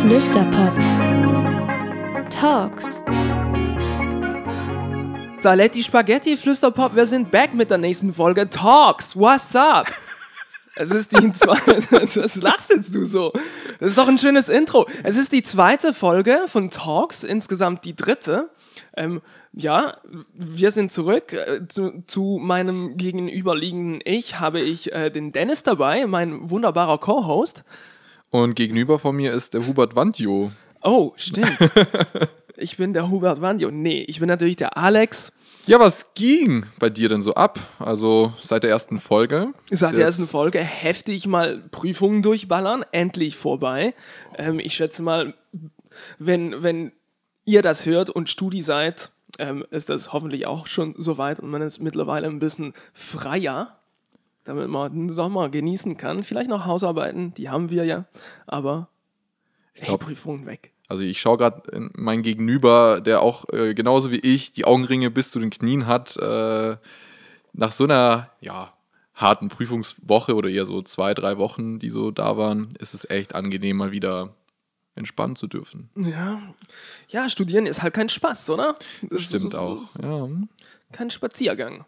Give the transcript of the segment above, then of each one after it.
Flüsterpop. Talks. Saletti Spaghetti Flüsterpop, wir sind back mit der nächsten Folge Talks. What's up? Es ist die zweite. Was lachst jetzt du so? Das ist doch ein schönes Intro. Es ist die zweite Folge von Talks, insgesamt die dritte. Ähm, ja, wir sind zurück. Äh, zu, zu, meinem gegenüberliegenden Ich habe ich äh, den Dennis dabei, mein wunderbarer Co-Host. Und gegenüber von mir ist der Hubert Wandjo. Oh, stimmt. ich bin der Hubert Wandjo. Nee, ich bin natürlich der Alex. Ja, was ging bei dir denn so ab? Also seit der ersten Folge? Seit der ersten Folge heftig mal Prüfungen durchballern, endlich vorbei. Ähm, ich schätze mal, wenn, wenn ihr das hört und Studi seid, ähm, ist das hoffentlich auch schon soweit und man ist mittlerweile ein bisschen freier damit man den Sommer genießen kann. Vielleicht noch Hausarbeiten, die haben wir ja, aber hey, glaub, Prüfungen weg. Also ich schaue gerade mein Gegenüber, der auch äh, genauso wie ich die Augenringe bis zu den Knien hat, äh, nach so einer ja, harten Prüfungswoche oder eher so zwei, drei Wochen, die so da waren, ist es echt angenehm, mal wieder entspannen zu dürfen. Ja, ja studieren ist halt kein Spaß, oder? Das Stimmt ist, auch. Ja. Kein Spaziergang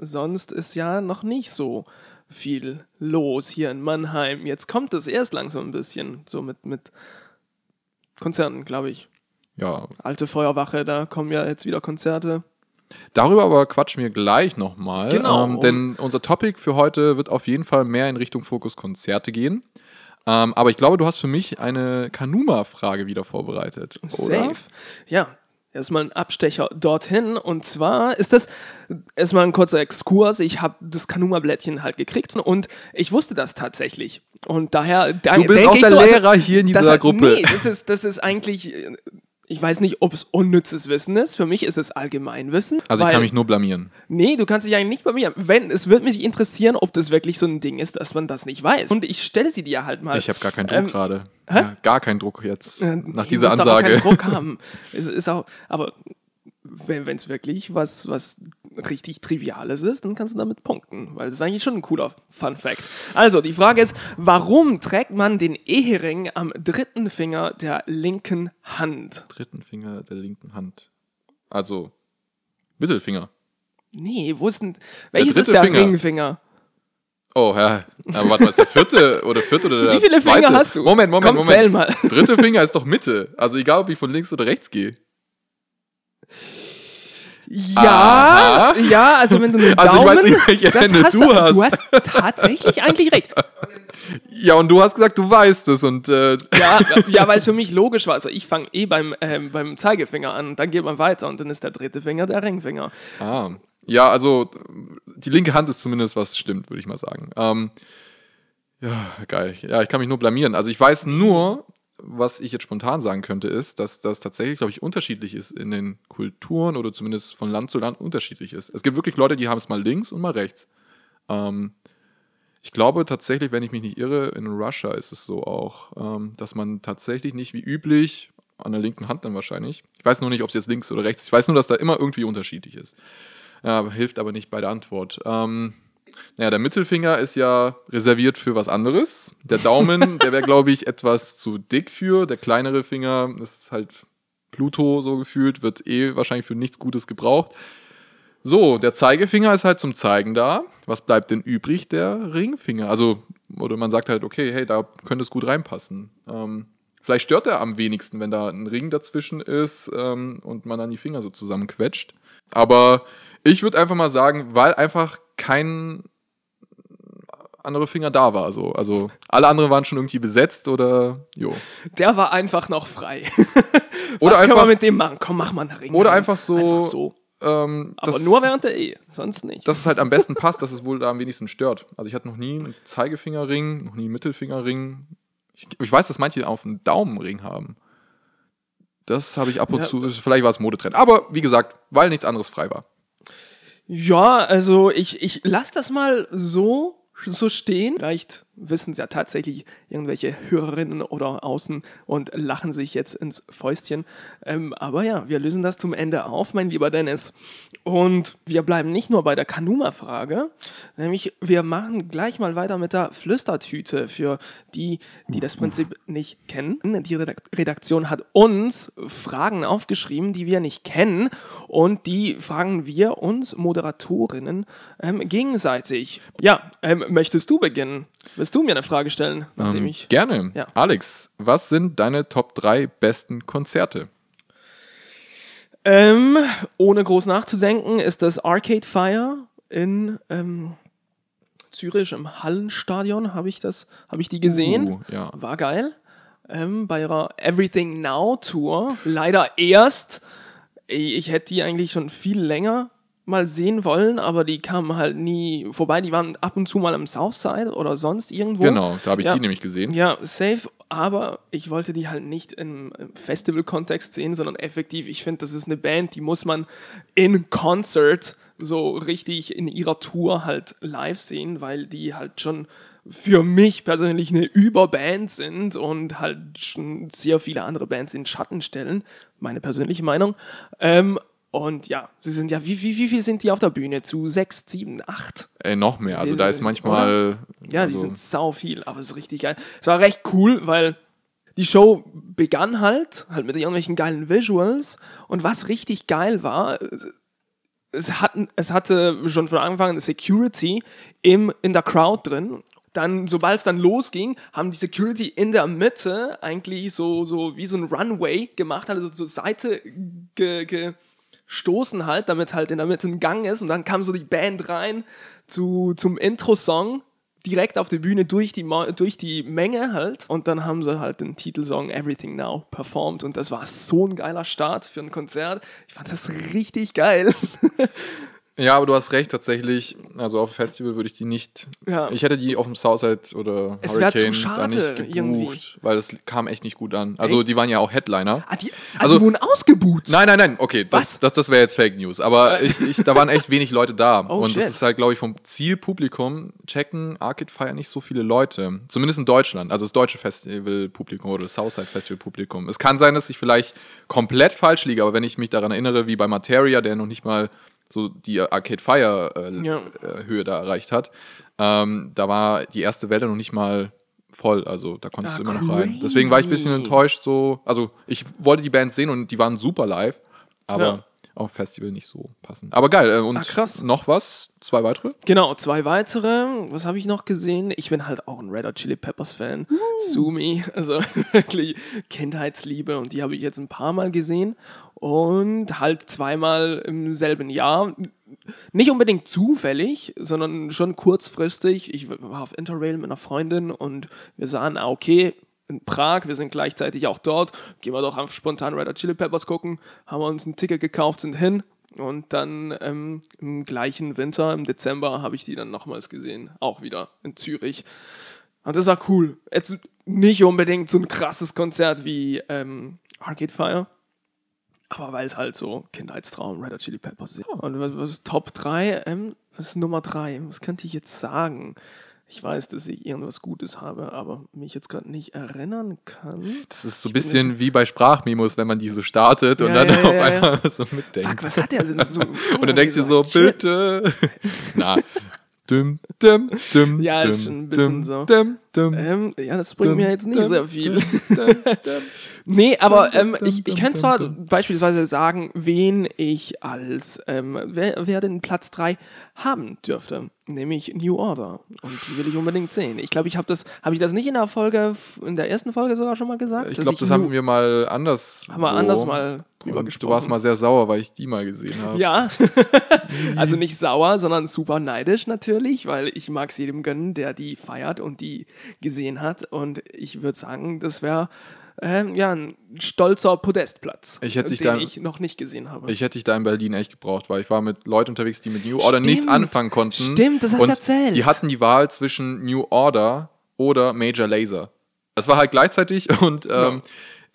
sonst ist ja noch nicht so viel los hier in Mannheim. Jetzt kommt es erst langsam ein bisschen, so mit, mit Konzerten, glaube ich. Ja. Alte Feuerwache, da kommen ja jetzt wieder Konzerte. Darüber aber quatschen wir gleich nochmal. Genau. Ähm, denn unser Topic für heute wird auf jeden Fall mehr in Richtung Fokus Konzerte gehen. Ähm, aber ich glaube, du hast für mich eine Kanuma-Frage wieder vorbereitet. Oder? Safe. Ja, erstmal ein Abstecher dorthin. Und zwar ist das erstmal ein kurzer Exkurs. Ich habe das Kanuma-Blättchen halt gekriegt und ich wusste das tatsächlich. Und daher. Da, du bist auch der so, Lehrer also, hier in dieser das, Gruppe. Nee, das ist, das ist eigentlich ich weiß nicht, ob es unnützes Wissen ist. Für mich ist es Allgemeinwissen. Also ich kann mich nur blamieren. Nee, du kannst dich eigentlich nicht blamieren. Wenn, es würde mich interessieren, ob das wirklich so ein Ding ist, dass man das nicht weiß. Und ich stelle sie dir halt mal. Ich habe gar keinen Druck ähm, gerade. Ja, gar keinen Druck jetzt äh, nach dieser Ansage. Auch keinen Druck haben. es ist auch, aber wenn es wirklich was, was richtig Triviales ist, dann kannst du damit punkten, weil das ist eigentlich schon ein cooler Fun Fact. Also, die Frage ist, warum trägt man den Ehering am dritten Finger der linken Hand? Dritten Finger der linken Hand. Also, Mittelfinger. Nee, wo ist denn, welches der ist der Finger. Ringfinger? Oh, ja. Aber warte mal, ist der vierte oder vierte oder der Wie viele zweite? Finger hast du? Moment, Moment, Komm, Moment. Zähl mal. Dritte Finger ist doch Mitte. Also egal, ob ich von links oder rechts gehe. Ja, Aha. ja, also wenn du einen also Daumen, ich weiß nicht, welche Hände hast du, du hast. Du hast tatsächlich eigentlich recht. Ja, und du hast gesagt, du weißt es und äh ja, ja, weil es für mich logisch war. Also ich fange eh beim, ähm, beim Zeigefinger an, dann geht man weiter und dann ist der dritte Finger der Ringfinger. Ah, ja, also die linke Hand ist zumindest was stimmt, würde ich mal sagen. Ähm, ja, geil. Ja, ich kann mich nur blamieren. Also ich weiß nur, was ich jetzt spontan sagen könnte, ist, dass das tatsächlich, glaube ich, unterschiedlich ist in den Kulturen oder zumindest von Land zu Land unterschiedlich ist. Es gibt wirklich Leute, die haben es mal links und mal rechts. Ähm, ich glaube tatsächlich, wenn ich mich nicht irre, in Russia ist es so auch, ähm, dass man tatsächlich nicht wie üblich an der linken Hand dann wahrscheinlich. Ich weiß nur nicht, ob es jetzt links oder rechts ist. Ich weiß nur, dass da immer irgendwie unterschiedlich ist. Ja, hilft aber nicht bei der Antwort. Ähm, naja, der Mittelfinger ist ja reserviert für was anderes. Der Daumen, der wäre, glaube ich, etwas zu dick für. Der kleinere Finger ist halt Pluto so gefühlt, wird eh wahrscheinlich für nichts Gutes gebraucht. So, der Zeigefinger ist halt zum Zeigen da. Was bleibt denn übrig? Der Ringfinger. Also, oder man sagt halt, okay, hey, da könnte es gut reinpassen. Ähm, vielleicht stört er am wenigsten, wenn da ein Ring dazwischen ist ähm, und man dann die Finger so zusammenquetscht. Aber ich würde einfach mal sagen, weil einfach kein andere Finger da war. So. Also alle anderen waren schon irgendwie besetzt oder jo. Der war einfach noch frei. oder Was einfach, können wir mit dem machen? Komm, mach mal einen Ring. Oder einfach so. Einfach so. Ähm, Aber das, nur während der Ehe, sonst nicht. Dass es halt am besten passt, dass es wohl da am wenigsten stört. Also ich hatte noch nie einen Zeigefingerring, noch nie einen Mittelfingerring. Ich, ich weiß, dass manche auch einen Daumenring haben. Das habe ich ab und ja. zu, vielleicht war es Modetrend. Aber wie gesagt, weil nichts anderes frei war. Ja, also ich, ich lasse das mal so, so stehen. Vielleicht wissen es ja tatsächlich irgendwelche Hörerinnen oder außen und lachen sich jetzt ins Fäustchen. Ähm, aber ja, wir lösen das zum Ende auf, mein lieber Dennis. Und wir bleiben nicht nur bei der Kanuma-Frage, nämlich wir machen gleich mal weiter mit der Flüstertüte für die, die das Prinzip nicht kennen. Die Redaktion hat uns Fragen aufgeschrieben, die wir nicht kennen und die fragen wir uns Moderatorinnen ähm, gegenseitig. Ja, ähm, möchtest du beginnen? Willst du mir eine Frage stellen, nachdem Ähm, ich. gerne. Ja. Alex, was sind deine Top 3 besten Konzerte? Ähm, ohne groß nachzudenken, ist das Arcade Fire in ähm, Zürich im Hallenstadion. Habe ich das, habe ich die gesehen? Uh, ja. War geil. Ähm, bei ihrer Everything Now Tour. Leider erst. Ich, ich hätte die eigentlich schon viel länger mal sehen wollen, aber die kamen halt nie vorbei. Die waren ab und zu mal am Southside oder sonst irgendwo. Genau, da habe ich Ja. die nämlich gesehen. Ja, safe, aber ich wollte die halt nicht im im Festival-Kontext sehen, sondern effektiv. Ich finde, das ist eine Band, die muss man in Concert so richtig in ihrer Tour halt live sehen, weil die halt schon für mich persönlich eine Überband sind und halt schon sehr viele andere Bands in Schatten stellen. Meine persönliche Meinung. Ähm, und ja, sie sind ja, wie, wie, wie viel sind die auf der Bühne? Zu sechs, sieben, acht? Ey, noch mehr. Also Die- da ist manchmal. Ja, die also, sind sau viel, aber es ist richtig geil. Es war recht cool, weil die Show begann halt, halt mit irgendwelchen geilen Visuals und was richtig geil war, es- hatten, es hatte schon von Anfang an eine Security im, in der Crowd drin. Dann, sobald es dann losging, haben die Security in der Mitte eigentlich so, so wie so ein Runway gemacht, also zur Seite ge, gestoßen halt, damit halt in der Mitte ein Gang ist und dann kam so die Band rein zu, zum Intro-Song direkt auf der Bühne durch die, durch die Menge halt und dann haben sie halt den Titelsong Everything Now performt und das war so ein geiler Start für ein Konzert. Ich fand das richtig geil. Ja, aber du hast recht, tatsächlich. Also auf dem Festival würde ich die nicht. Ja. Ich hätte die auf dem Southside oder Es wär zu Hurricane da schade, nicht gebucht, irgendwie. weil das kam echt nicht gut an. Also Echt? die waren ja auch Headliner. Ah, die, ah, Also- die wurden ausgebuht. Nein, nein, nein, okay, Was? das, das, das wäre jetzt Fake News. Aber ich, ich, da waren echt wenig Leute da. Oh, und shit. das ist halt, glaube ich, vom Zielpublikum checken Arcade Fire nicht so viele Leute. Zumindest in Deutschland. Also das deutsche Festivalpublikum oder das Southside Festivalpublikum. Es kann sein, dass ich vielleicht komplett falsch liege, aber wenn ich mich daran erinnere, wie bei Materia, der noch nicht mal so die Arcade Fire äh, Ja. äh, Höhe da erreicht hat, ähm, da war die erste Welle noch nicht mal voll, also da konntest Ah, du immer noch rein. crazy. Deswegen war ich ein bisschen enttäuscht so, also ich wollte die Band sehen und die waren super live, aber Ja. Auf Festival nicht so passend. Aber geil, äh, und Ah, krass. noch was? Zwei weitere? Genau, zwei weitere. Was habe ich noch gesehen? Ich bin halt auch ein Red Hot Chili Peppers Fan. Sumi, also wirklich Kindheitsliebe und die habe ich jetzt ein paar Mal gesehen und halt zweimal im selben Jahr. Nicht unbedingt zufällig, sondern schon kurzfristig. Ich war auf Interrail mit einer Freundin und wir sahen, ah, okay, in Prag, wir sind gleichzeitig auch dort, gehen wir doch einfach spontan Red Hot Chili Peppers gucken, haben wir uns ein Ticket gekauft, sind hin und dann ähm, im gleichen Winter, im Dezember, habe ich die dann nochmals gesehen, auch wieder in Zürich. Und das war cool. Jetzt nicht unbedingt so ein krasses Konzert wie ähm, Arcade Fire, aber weil es halt so Kindheitstraum Red Hot Chili Peppers ist. Und was, was ist Top 3? Ähm, was ist Nummer 3? Was könnte ich jetzt sagen? Ich weiß, dass ich irgendwas Gutes habe, aber mich jetzt gerade nicht erinnern kann. Das ist so ein bisschen wie bei Sprachmemos, wenn man die so startet und Ja, dann ja, auf ja, ja. einmal so mitdenkt. Fuck, was hat der denn so? und dann denkst du so, bitte. Na. Dum, dum, dum, Ja, dum, ist schon ein bisschen dum, so. Dum, Ähm, ja, das bringt mir jetzt nicht sehr viel. Nee, aber ähm, ich, ich kann zwar beispielsweise sagen, wen ich als, ähm, wer, wer den Platz 3 haben dürfte, nämlich New Order. Und die will ich unbedingt sehen. Ich glaube, ich habe das, habe ich das nicht in der Folge, in der ersten Folge sogar schon mal gesagt? Ich glaube, das haben wir mal anders. haben wir anders mal drüber gesprochen. Du warst mal sehr sauer, weil ich die mal gesehen habe. Ja, also nicht sauer, sondern super neidisch natürlich, weil ich mag es jedem gönnen, der die feiert und die gesehen hat. Und ich würde sagen, das wäre ähm, ja ein stolzer Podestplatz, Ich hätte dich den da- ich noch nicht gesehen habe. Ich hätte dich da in Berlin echt gebraucht, weil ich war mit Leuten unterwegs, die mit New Order nichts Stimmt. anfangen konnten. Stimmt, das hast du erzählt. Die hatten die Wahl zwischen New Order oder Major Laser. Das war halt gleichzeitig und ähm,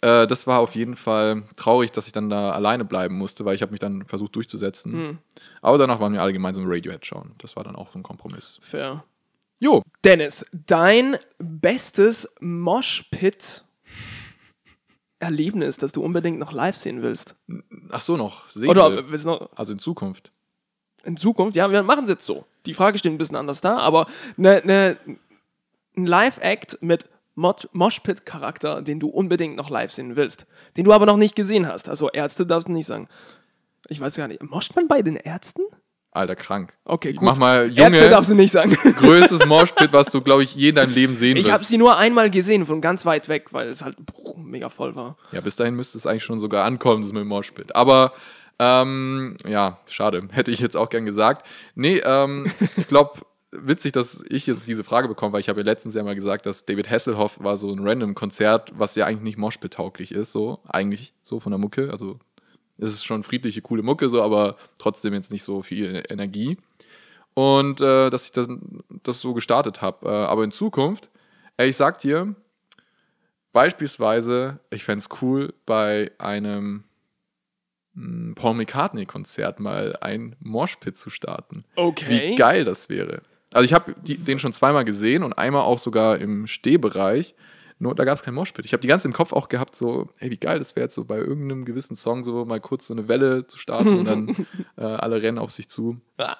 äh, das war auf jeden Fall traurig, dass ich dann da alleine bleiben musste, weil ich habe mich dann versucht durchzusetzen. Hm. Aber danach waren wir alle gemeinsam Radiohead schauen. Das war dann auch so ein Kompromiss. Fair. Jo, Dennis, dein bestes Moshpit-Erlebnis, das du unbedingt noch live sehen willst. ach so noch. Sehen Oder will. willst noch Also in Zukunft. in Zukunft? Ja, wir machen es jetzt so. Die Frage steht ein bisschen anders da, aber ne, ne, ein Live-Act mit Moshpit-Charakter, den du unbedingt noch live sehen willst, den du aber noch nicht gesehen hast. Also Ärzte darfst du nicht sagen. Ich weiß gar nicht. Moscht man bei den Ärzten? Alter, krank. Okay, gut. Mach mal, Ärzte Junge, darfst du nicht sagen. größtes Moshpit, was du, glaube ich, je in deinem Leben sehen Ich wirst. habe sie nur einmal gesehen, von ganz weit weg, weil es halt bruch, mega voll war. Ja, bis dahin müsste es eigentlich schon sogar ankommen, das mit dem Moshpit. Aber ähm, ja, schade. Hätte ich jetzt auch gern gesagt. Nee, ähm, ich glaube, witzig, dass ich jetzt diese Frage bekomme, weil ich habe ja letztens ja mal gesagt, dass David Hasselhoff war so ein random Konzert, was ja eigentlich nicht Moshpit-tauglich ist, so eigentlich so von der Mucke. Also es ist schon friedliche, coole Mucke, so, aber trotzdem jetzt nicht so viel Energie. Und äh, dass ich das, das so gestartet habe. Äh, aber in Zukunft, ey, ich sag dir, beispielsweise, ich fände es cool, bei einem mh, Paul McCartney-Konzert mal ein Moshpit zu starten. Okay. Wie geil das wäre. Also ich habe den schon zweimal gesehen und einmal auch sogar im Stehbereich. Nur da gab es kein Moshpit. Ich habe die ganze im Kopf auch gehabt, so, ey, wie geil das wäre jetzt so bei irgendeinem gewissen Song so mal kurz so eine Welle zu starten und dann äh, alle rennen auf sich zu.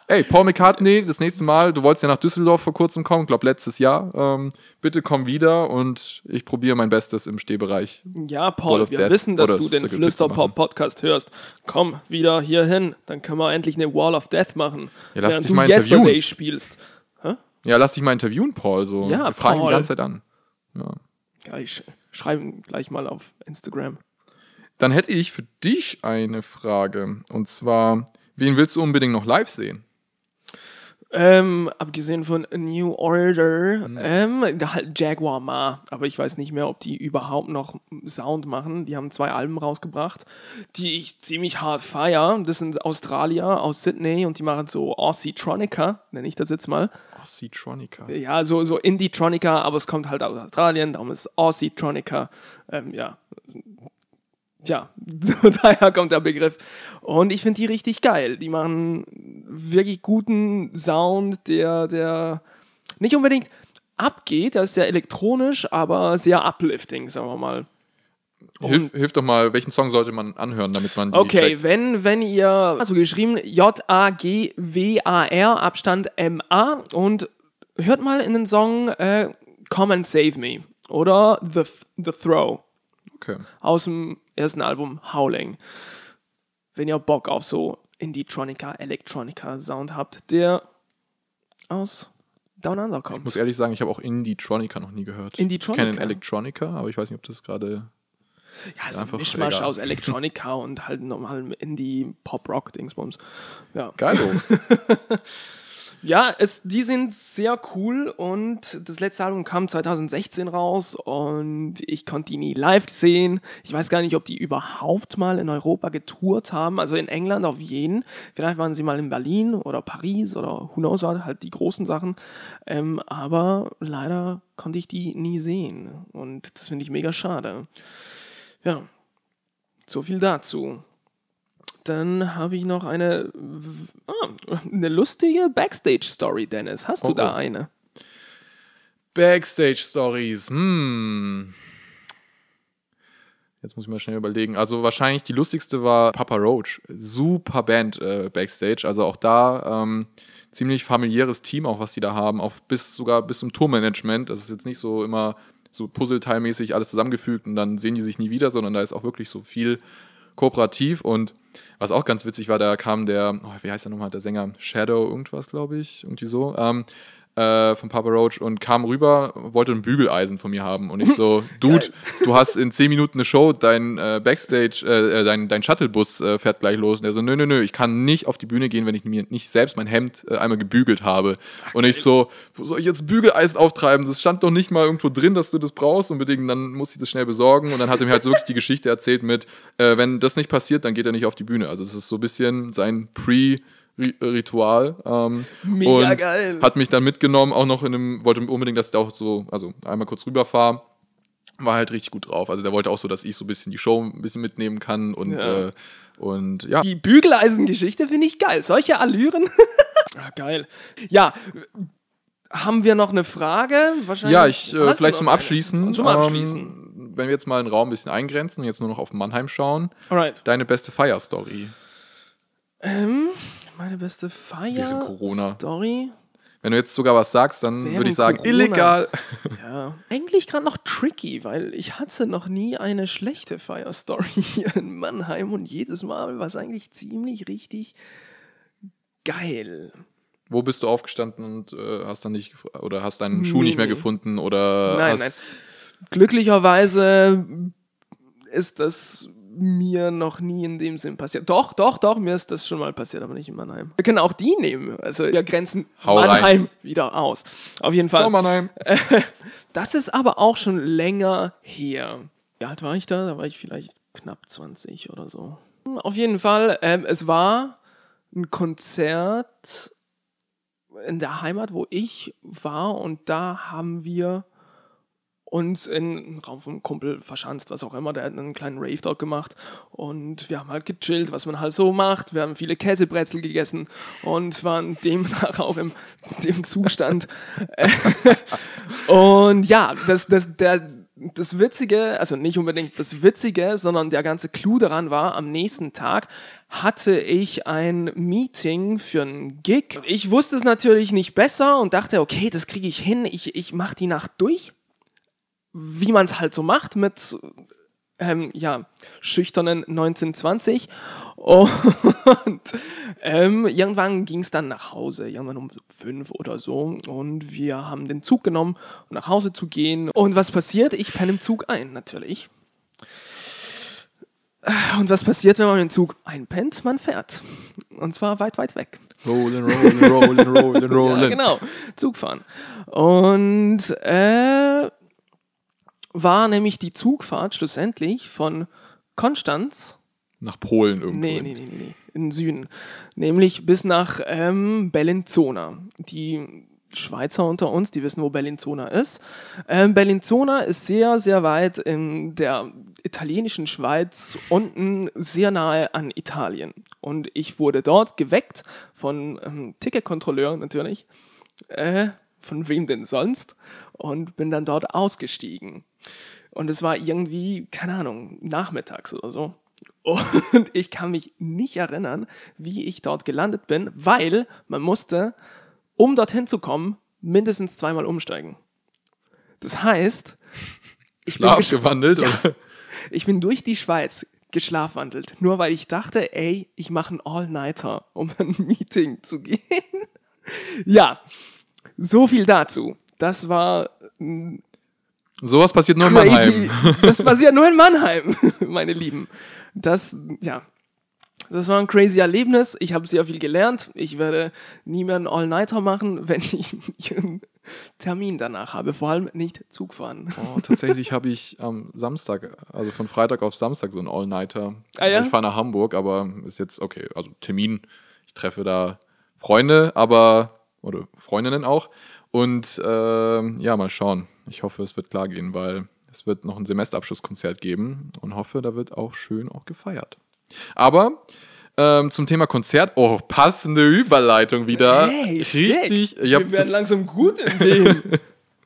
Ey, Paul McCartney, das nächste Mal, du wolltest ja nach Düsseldorf vor kurzem kommen, glaub letztes Jahr. Ähm, bitte komm wieder und ich probiere mein Bestes im Stehbereich. Ja, Paul, wir Death wissen, dass du den. Flüsterpop-Podcast hörst. Komm wieder hier hin, dann können wir endlich eine Wall of Death machen. Ja, lass während dich du mal Yesterday interviewen. spielst. Ja, lass dich mal interviewen, Paul. So. Ja, Wir fragen Paul. die ganze Zeit an. Ja. Ja, ich sch- schreibe ihn gleich mal auf Instagram. Dann hätte ich für dich eine Frage. Und zwar, wen willst du unbedingt noch live sehen? Ähm, abgesehen von A New Order, ähm, da halt Jaguar Ma, aber ich weiß nicht mehr, ob die überhaupt noch Sound machen. Die haben zwei Alben rausgebracht, die ich ziemlich hart feier. Das sind Australier aus Sydney und die machen so Aussie-Tronica, nenne ich das jetzt mal. Seatronica. Ja, so, so Indie-Tronica, aber es kommt halt aus Australien, darum ist Aussie-Tronica. Ähm, ja. Ja, daher kommt der Begriff. Und ich finde die richtig geil. Die machen wirklich guten Sound, der, der nicht unbedingt abgeht, das ist sehr elektronisch, aber sehr uplifting, sagen wir mal. Hilf, hilf doch mal, welchen Song sollte man anhören, damit man die Okay, checkt? wenn, wenn ihr, also geschrieben J-A-G-W-A-R, Abstand M-A und hört mal in den Song äh, Come and Save Me oder The, The Throw Okay. aus dem ersten Album Howling. Wenn ihr Bock auf so Indie-Tronica, Electronica-Sound habt, der aus Down Under Ich kommt. muss ehrlich sagen, ich habe auch Indie-Tronica noch nie gehört. Indie-Tronica? Ich kenne Electronica, aber ich weiß nicht, ob das gerade. Ja, so ein Mischmasch egal. aus Electronica und halt normalem Indie-Pop-Rock-Dingsbums. Ja. Geil. Ja, es, die sind sehr cool und das letzte Album kam 2016 raus und ich konnte die nie live sehen. Ich weiß gar nicht, ob die überhaupt mal in Europa getourt haben. Also in England auf jeden. Vielleicht waren sie mal in Berlin oder Paris oder who knows what, halt die großen Sachen. Ähm, aber leider konnte ich die nie sehen und das finde ich mega schade. Ja, so viel dazu. Dann habe ich noch eine, ah, eine lustige Backstage-Story, Dennis. Hast du Oh, da oh. eine? Backstage-Stories. Hm. Jetzt muss ich mal schnell überlegen. Also wahrscheinlich die lustigste war Papa Roach. Super Band äh, Backstage. Also auch da ähm, ziemlich familiäres Team, auch was die da haben. Auch bis sogar bis zum Tourmanagement. Das ist jetzt nicht so immer so puzzleteilmäßig alles zusammengefügt und dann sehen die sich nie wieder, sondern da ist auch wirklich so viel kooperativ. Und was auch ganz witzig war, da kam der, oh, wie heißt der nochmal, der Sänger? Shadow irgendwas, glaube ich, irgendwie so, ähm, äh, von Papa Roach und kam rüber, wollte ein Bügeleisen von mir haben. Und ich so, Dude, du hast in 10 Minuten eine Show, dein äh, Backstage, äh, äh, dein, dein Shuttlebus äh, fährt gleich los. Und er so, nö, nö, nö, ich kann nicht auf die Bühne gehen, wenn ich mir nicht selbst mein Hemd äh, einmal gebügelt habe. Und ich so, wo soll ich jetzt Bügeleisen auftreiben, das stand doch nicht mal irgendwo drin, dass du das brauchst. Unbedingt, dann muss ich das schnell besorgen. Und dann hat er mir halt so wirklich die Geschichte erzählt mit, äh, wenn das nicht passiert, dann geht er nicht auf die Bühne, also das ist so ein bisschen sein Pre- Ritual. Ähm, Mega und geil. Hat mich dann mitgenommen, auch noch in einem, wollte unbedingt, dass ich da auch so, also einmal kurz rüberfahre. War halt richtig gut drauf. Also der wollte auch so, dass ich so ein bisschen die Show ein bisschen mitnehmen kann und Ja. äh, und ja. Die Bügeleisen-Geschichte finde ich geil. Solche Allüren. ah, geil. Ja, haben wir noch eine Frage? Wahrscheinlich Ja, ich, äh, vielleicht zum. Abschließen. Zum Abschließen. Ähm, wenn wir jetzt mal den Raum ein bisschen eingrenzen und jetzt nur noch auf Mannheim schauen. Alright. Deine beste Fire-Story. Ähm, meine beste. Feier-Story. Wenn du jetzt sogar was sagst, dann würde ich sagen, Corona. illegal. Ja, eigentlich gerade noch tricky, weil ich hatte noch nie eine schlechte Fire-Story hier in Mannheim und jedes Mal war es eigentlich ziemlich richtig geil. Wo bist du aufgestanden und äh, hast dann nicht oder hast deinen Schuh nicht mehr Nee. gefunden oder Nein, hast, Glücklicherweise ist das mir noch nie in dem Sinn passiert. Doch, doch, doch, mir ist das schon mal passiert, aber nicht in Mannheim. Wir können auch die nehmen. Also wir grenzen Hau rein. Mannheim wieder aus. Auf jeden Fall. Ciao, Mannheim. Das ist aber auch schon länger her. Wie alt war ich da? Da war ich vielleicht knapp 20 oder so. Auf jeden Fall, ähm, es war ein Konzert in der Heimat, wo ich war und da haben wir uns in einen Raum vom Kumpel verschanzt, was auch immer, der hat einen kleinen Rave dort gemacht. Und wir haben halt gechillt, was man halt so macht, wir haben viele Käsebrezel gegessen und waren demnach auch im dem Zustand. und ja, das, das, der, das Witzige, also nicht unbedingt das Witzige, sondern der ganze Clou daran war, am nächsten Tag hatte ich ein Meeting für einen Gig. Ich wusste es natürlich nicht besser und dachte, okay, das kriege ich hin, ich, ich mache die Nacht durch wie man es halt so macht mit ähm, ja, schüchternen 1920. Und ähm, irgendwann ging es dann nach Hause, irgendwann um fünf oder so. Und wir haben den Zug genommen, um nach Hause zu gehen. Und was passiert? Ich penne im Zug ein, natürlich. Und was passiert, wenn man im Zug einpennt? Man fährt. Und zwar weit, weit weg. Rollen, rollen, rollen, rollen, rollen. Ja, genau. Zug fahren. Und äh, war nämlich die Zugfahrt schlussendlich von Konstanz, Nach Polen irgendwo. nee, nee, nee, nee, nee, in den Süden, nämlich bis nach ähm, Bellinzona. Die Schweizer unter uns, die wissen, wo Bellinzona ist. Ähm, Bellinzona ist sehr, sehr weit in der italienischen Schweiz, unten sehr nahe an Italien. Und ich wurde dort geweckt von ähm, Ticketkontrolleur natürlich. Äh, von wem denn sonst? Und bin dann dort ausgestiegen. Und es war irgendwie, keine Ahnung, nachmittags oder so. Und ich kann mich nicht erinnern, wie ich dort gelandet bin, weil man musste, um dorthin zu kommen, mindestens zweimal umsteigen. Das heißt, ich bin, Schlafgewandelt. Ja. ich bin durch die Schweiz geschlafwandelt, nur weil ich dachte, ey, ich mache einen All-Nighter, um ein Meeting zu gehen. ja, so viel dazu. Das war Sowas passiert nur in crazy. Mannheim. Das passiert nur in Mannheim, meine Lieben. Das, ja, das war ein crazy Erlebnis. Ich habe sehr viel gelernt. Ich werde nie mehr einen All-Nighter machen, wenn ich einen Termin danach habe. Vor allem nicht Zug fahren. Oh, tatsächlich habe ich am Samstag, also von Freitag auf Samstag so einen All-Nighter. Ah, ja? Ich fahre nach Hamburg, aber ist jetzt okay. Also Termin. Ich treffe da Freunde, aber oder Freundinnen auch. Und ähm, ja, mal schauen. Ich hoffe, es wird klar gehen, weil es wird noch ein Semesterabschlusskonzert geben und hoffe, da wird auch schön auch gefeiert. Aber ähm, zum Thema Konzert, oh, passende Überleitung wieder. Richtig. Ich hab Wir werden langsam gut in dem.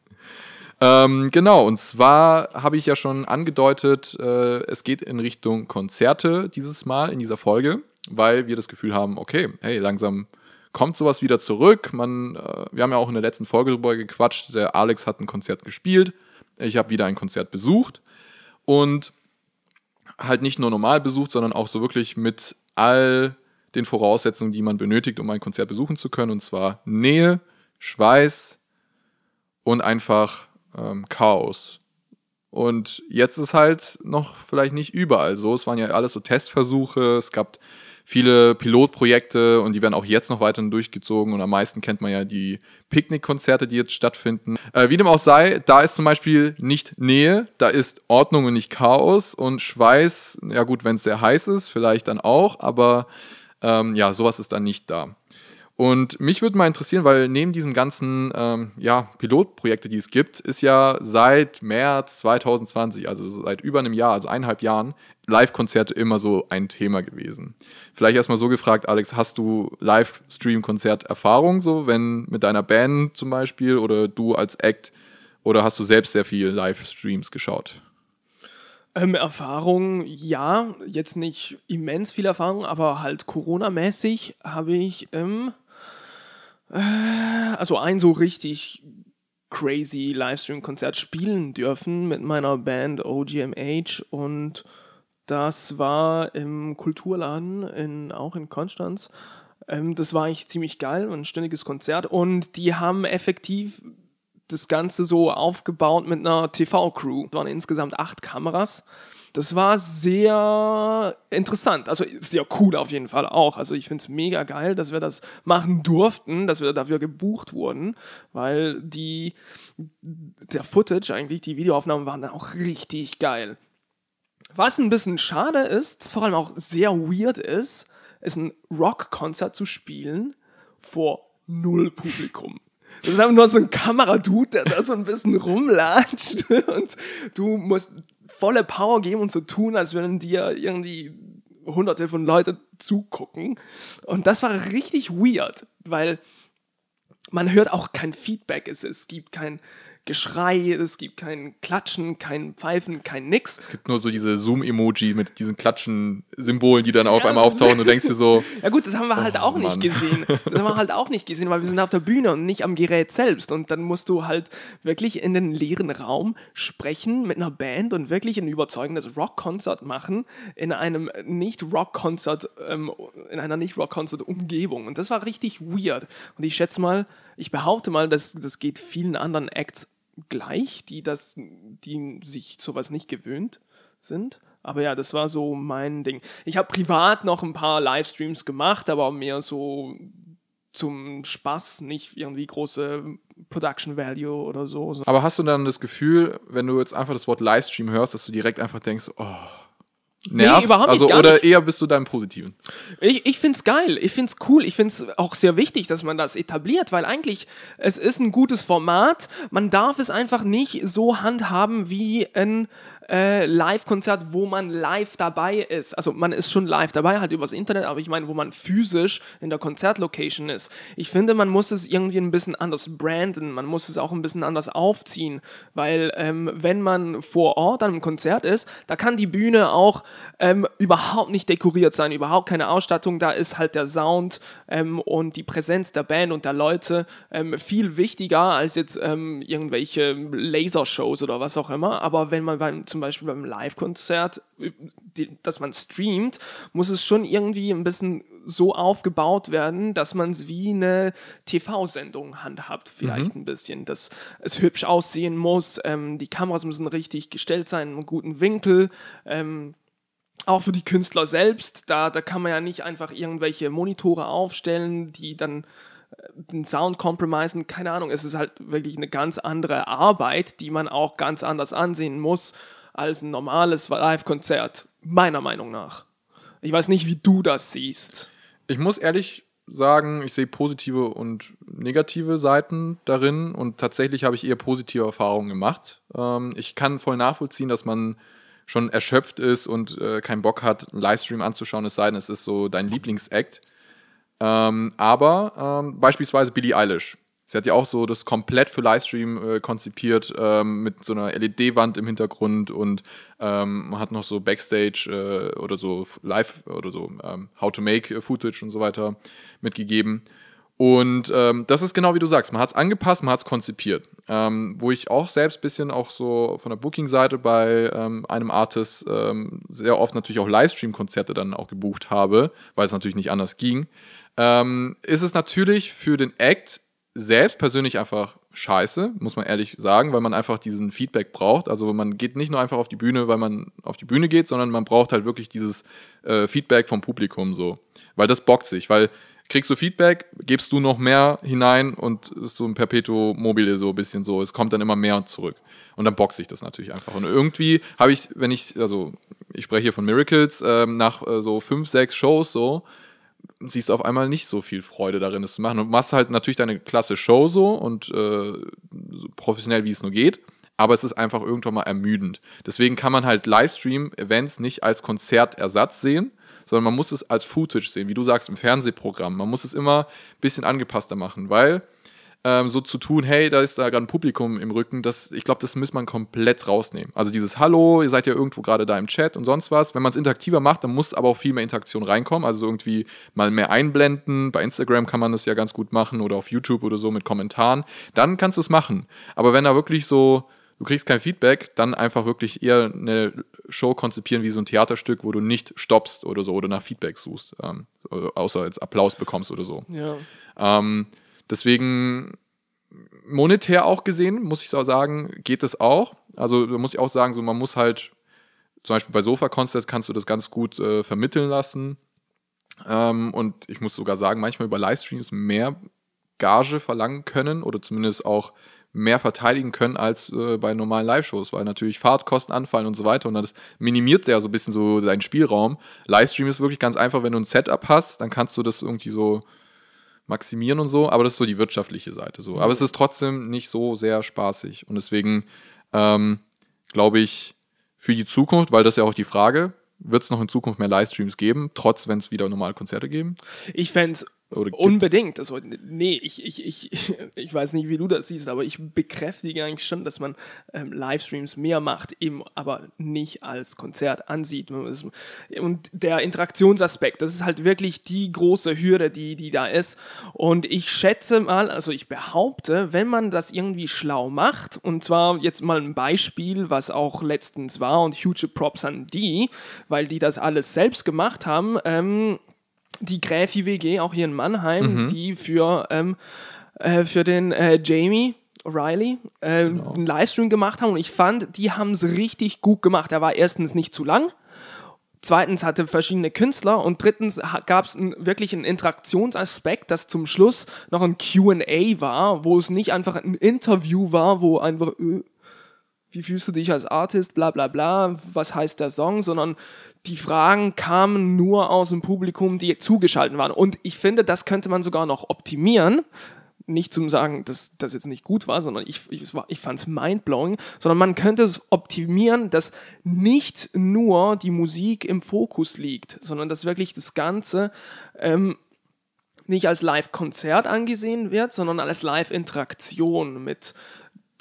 ähm, genau, und zwar habe ich ja schon angedeutet, äh, es geht in Richtung Konzerte dieses Mal in dieser Folge, weil wir das Gefühl haben, okay, hey, langsam kommt sowas wieder zurück. Man, äh, wir haben ja auch in der letzten Folge drüber gequatscht, der Alex hat ein Konzert gespielt, ich habe wieder ein Konzert besucht und halt nicht nur normal besucht, sondern auch so wirklich mit all den Voraussetzungen, die man benötigt, um ein Konzert besuchen zu können, und zwar Nähe, Schweiß und einfach ähm, Chaos. Und jetzt ist halt noch vielleicht nicht überall so. Es waren ja alles so Testversuche, es gab viele Pilotprojekte und die werden auch jetzt noch weiterhin durchgezogen und am meisten kennt man ja die Picknickkonzerte, die jetzt stattfinden. Äh, wie dem auch sei, da ist zum Beispiel nicht Nähe, da ist Ordnung und nicht Chaos und Schweiß, ja gut, wenn es sehr heiß ist, vielleicht dann auch, aber ähm, ja, sowas ist dann nicht da. Und mich würde mal interessieren, weil neben diesem ganzen ähm, ja, Pilotprojekte, die es gibt, ist ja seit März 2020, also seit über einem Jahr, also eineinhalb Jahren, Live-Konzerte immer so ein Thema gewesen. Vielleicht erstmal so gefragt, Alex, hast du Livestream-Konzert-Erfahrung, so wenn mit deiner Band zum Beispiel oder du als Act oder hast du selbst sehr viel Livestreams geschaut? Ähm, Erfahrung, ja, jetzt nicht immens viel Erfahrung, aber halt Corona-mäßig habe ich ähm, äh, also ein so richtig crazy Livestream-Konzert spielen dürfen mit meiner Band OGMH und das war im Kulturladen in, auch in Konstanz. Ähm, das war eigentlich ziemlich geil, ein ständiges Konzert und die haben effektiv das Ganze so aufgebaut mit einer TV-Crew. Es waren insgesamt acht Kameras das war sehr interessant. Also sehr cool auf jeden Fall auch. Also ich finde es mega geil, dass wir das machen durften, dass wir dafür gebucht wurden, weil die, der Footage eigentlich, die Videoaufnahmen waren dann auch richtig geil. Was ein bisschen schade ist, vor allem auch sehr weird ist, ist ein Rockkonzert zu spielen vor null Publikum. Das ist einfach nur so ein Kameradude, der da so ein bisschen rumlatscht und du musst volle Power geben und so tun, als würden dir irgendwie hunderte von Leuten zugucken. Und das war richtig weird, weil man hört auch kein Feedback. Es, es gibt kein, Geschrei, es gibt kein Klatschen, kein Pfeifen, kein Nix. Es gibt nur so diese Zoom-Emoji mit diesen Klatschen-Symbolen, die dann auf einmal auftauchen und du denkst dir so. Ja gut, das haben wir halt oh, auch Mann. nicht gesehen. Das haben wir halt auch nicht gesehen, weil wir sind auf der Bühne und nicht am Gerät selbst. Und dann musst du halt wirklich in den leeren Raum sprechen mit einer Band und wirklich ein überzeugendes Rock-Konzert machen in einem Nicht-Rock-Konzert, ähm, in einer Nicht-Rock-Konzert-Umgebung. Und das war richtig weird. Und ich schätze mal, ich behaupte mal, dass das geht vielen anderen Acts gleich, die das, die sich sowas nicht gewöhnt sind. Aber ja, das war so mein Ding. Ich habe privat noch ein paar Livestreams gemacht, aber mehr so zum Spaß, nicht irgendwie große Production Value oder so. Aber hast du dann das Gefühl, wenn du jetzt einfach das Wort Livestream hörst, dass du direkt einfach denkst, oh, nervt? Nee, überhaupt nicht. Also, oder nicht. eher bist du da im Positiven? Ich, ich finde es geil, ich finde es cool, ich finde es auch sehr wichtig, dass man das etabliert, weil eigentlich es ist ein gutes Format. Man darf es einfach nicht so handhaben wie ein äh, Live-Konzert, wo man live dabei ist. Also man ist schon live dabei, halt übers Internet, aber ich meine, wo man physisch in der Konzertlocation ist. Ich finde, man muss es irgendwie ein bisschen anders branden, man muss es auch ein bisschen anders aufziehen, weil ähm, wenn man vor Ort an einem Konzert ist, da kann die Bühne auch ähm, überhaupt nicht dekoriert sein, überhaupt keine Ausstattung, da ist halt der Sound ähm, und die Präsenz der Band und der Leute ähm, viel wichtiger als jetzt ähm, irgendwelche Lasershows oder was auch immer, aber wenn man beim, zum zum Beispiel beim Live-Konzert, dass man streamt, muss es schon irgendwie ein bisschen so aufgebaut werden, dass man es wie eine TV-Sendung handhabt, vielleicht mhm. ein bisschen, dass es hübsch aussehen muss, ähm, die Kameras müssen richtig gestellt sein, einen guten Winkel. Ähm, auch für die Künstler selbst, da, da kann man ja nicht einfach irgendwelche Monitore aufstellen, die dann äh, den Sound compromisen, keine Ahnung, es ist halt wirklich eine ganz andere Arbeit, die man auch ganz anders ansehen muss als ein normales Live-Konzert, meiner Meinung nach. Ich weiß nicht, wie du das siehst. Ich muss ehrlich sagen, ich sehe positive und negative Seiten darin und tatsächlich habe ich eher positive Erfahrungen gemacht. Ähm, ich kann voll nachvollziehen, dass man schon erschöpft ist und äh, keinen Bock hat, einen Livestream anzuschauen, es sei denn, es ist so dein Lieblingsact. Ähm, aber ähm, beispielsweise Billie Eilish Sie hat ja auch so das komplett für Livestream äh, konzipiert, ähm, mit so einer LED-Wand im Hintergrund und ähm, hat noch so Backstage äh, oder so Live oder so ähm, How to Make Footage und so weiter mitgegeben. Und ähm, das ist genau wie du sagst, man hat es angepasst, man hat es konzipiert. Ähm, wo ich auch selbst ein bisschen auch so von der Booking-Seite bei ähm, einem Artist ähm, sehr oft natürlich auch Livestream-Konzerte dann auch gebucht habe, weil es natürlich nicht anders ging, ähm, ist es natürlich für den Act selbst persönlich einfach scheiße, muss man ehrlich sagen, weil man einfach diesen Feedback braucht. Also man geht nicht nur einfach auf die Bühne, weil man auf die Bühne geht, sondern man braucht halt wirklich dieses äh, Feedback vom Publikum so. Weil das bockt sich, weil kriegst du Feedback, gibst du noch mehr hinein und ist so ein Perpetuum mobile so ein bisschen so. Es kommt dann immer mehr zurück. Und dann bockt sich das natürlich einfach. Und irgendwie habe ich, wenn ich, also ich spreche hier von Miracles, ähm, nach äh, so fünf, sechs Shows so, siehst du auf einmal nicht so viel Freude darin, es zu machen. Und machst halt natürlich deine klasse Show so und äh, so professionell, wie es nur geht. Aber es ist einfach irgendwann mal ermüdend. Deswegen kann man halt Livestream-Events nicht als Konzertersatz sehen, sondern man muss es als Footage sehen, wie du sagst, im Fernsehprogramm. Man muss es immer ein bisschen angepasster machen, weil ähm, so zu tun, hey, da ist da gerade ein Publikum im Rücken, das, ich glaube, das muss man komplett rausnehmen. Also dieses Hallo, ihr seid ja irgendwo gerade da im Chat und sonst was. Wenn man es interaktiver macht, dann muss aber auch viel mehr Interaktion reinkommen. Also irgendwie mal mehr einblenden. Bei Instagram kann man das ja ganz gut machen oder auf YouTube oder so mit Kommentaren. Dann kannst du es machen. Aber wenn da wirklich so, du kriegst kein Feedback, dann einfach wirklich eher eine Show konzipieren wie so ein Theaterstück, wo du nicht stoppst oder so oder nach Feedback suchst, ähm, außer jetzt Applaus bekommst oder so. Ja. Ähm, Deswegen monetär auch gesehen, muss ich auch sagen, geht es auch. Also da muss ich auch sagen, so man muss halt, zum Beispiel bei Sofa Concert kannst du das ganz gut äh, vermitteln lassen. Ähm, und ich muss sogar sagen, manchmal über Livestreams mehr Gage verlangen können oder zumindest auch mehr verteidigen können als äh, bei normalen Live-Shows, weil natürlich Fahrtkosten anfallen und so weiter und das minimiert ja so ein bisschen so deinen Spielraum. Livestream ist wirklich ganz einfach, wenn du ein Setup hast, dann kannst du das irgendwie so maximieren und so, aber das ist so die wirtschaftliche Seite so. Aber es ist trotzdem nicht so sehr spaßig und deswegen ähm, glaube ich für die Zukunft, weil das ist ja auch die Frage, wird es noch in Zukunft mehr Livestreams geben, trotz wenn es wieder normale Konzerte geben? Ich fände es Unbedingt. Also, nee, ich, ich, ich, ich weiß nicht, wie du das siehst, aber ich bekräftige eigentlich schon, dass man ähm, Livestreams mehr macht, eben aber nicht als Konzert ansieht. Und der Interaktionsaspekt, das ist halt wirklich die große Hürde, die, die da ist. Und ich schätze mal, also ich behaupte, wenn man das irgendwie schlau macht, und zwar jetzt mal ein Beispiel, was auch letztens war, und huge Props an die, weil die das alles selbst gemacht haben, ähm, die Gräfi WG, auch hier in Mannheim, mhm. die für, ähm, äh, für den äh, Jamie O'Reilly äh, genau. einen Livestream gemacht haben und ich fand, die haben es richtig gut gemacht. Er war erstens nicht zu lang, zweitens hatte verschiedene Künstler und drittens gab es wirklich einen Interaktionsaspekt, dass zum Schluss noch ein QA war, wo es nicht einfach ein Interview war, wo einfach, äh, wie fühlst du dich als Artist, bla bla bla, was heißt der Song, sondern die Fragen kamen nur aus dem Publikum, die zugeschaltet waren. Und ich finde, das könnte man sogar noch optimieren. Nicht zum sagen, dass das jetzt nicht gut war, sondern ich, ich, ich fand es mindblowing, sondern man könnte es optimieren, dass nicht nur die Musik im Fokus liegt, sondern dass wirklich das Ganze ähm, nicht als Live-Konzert angesehen wird, sondern als Live-Interaktion mit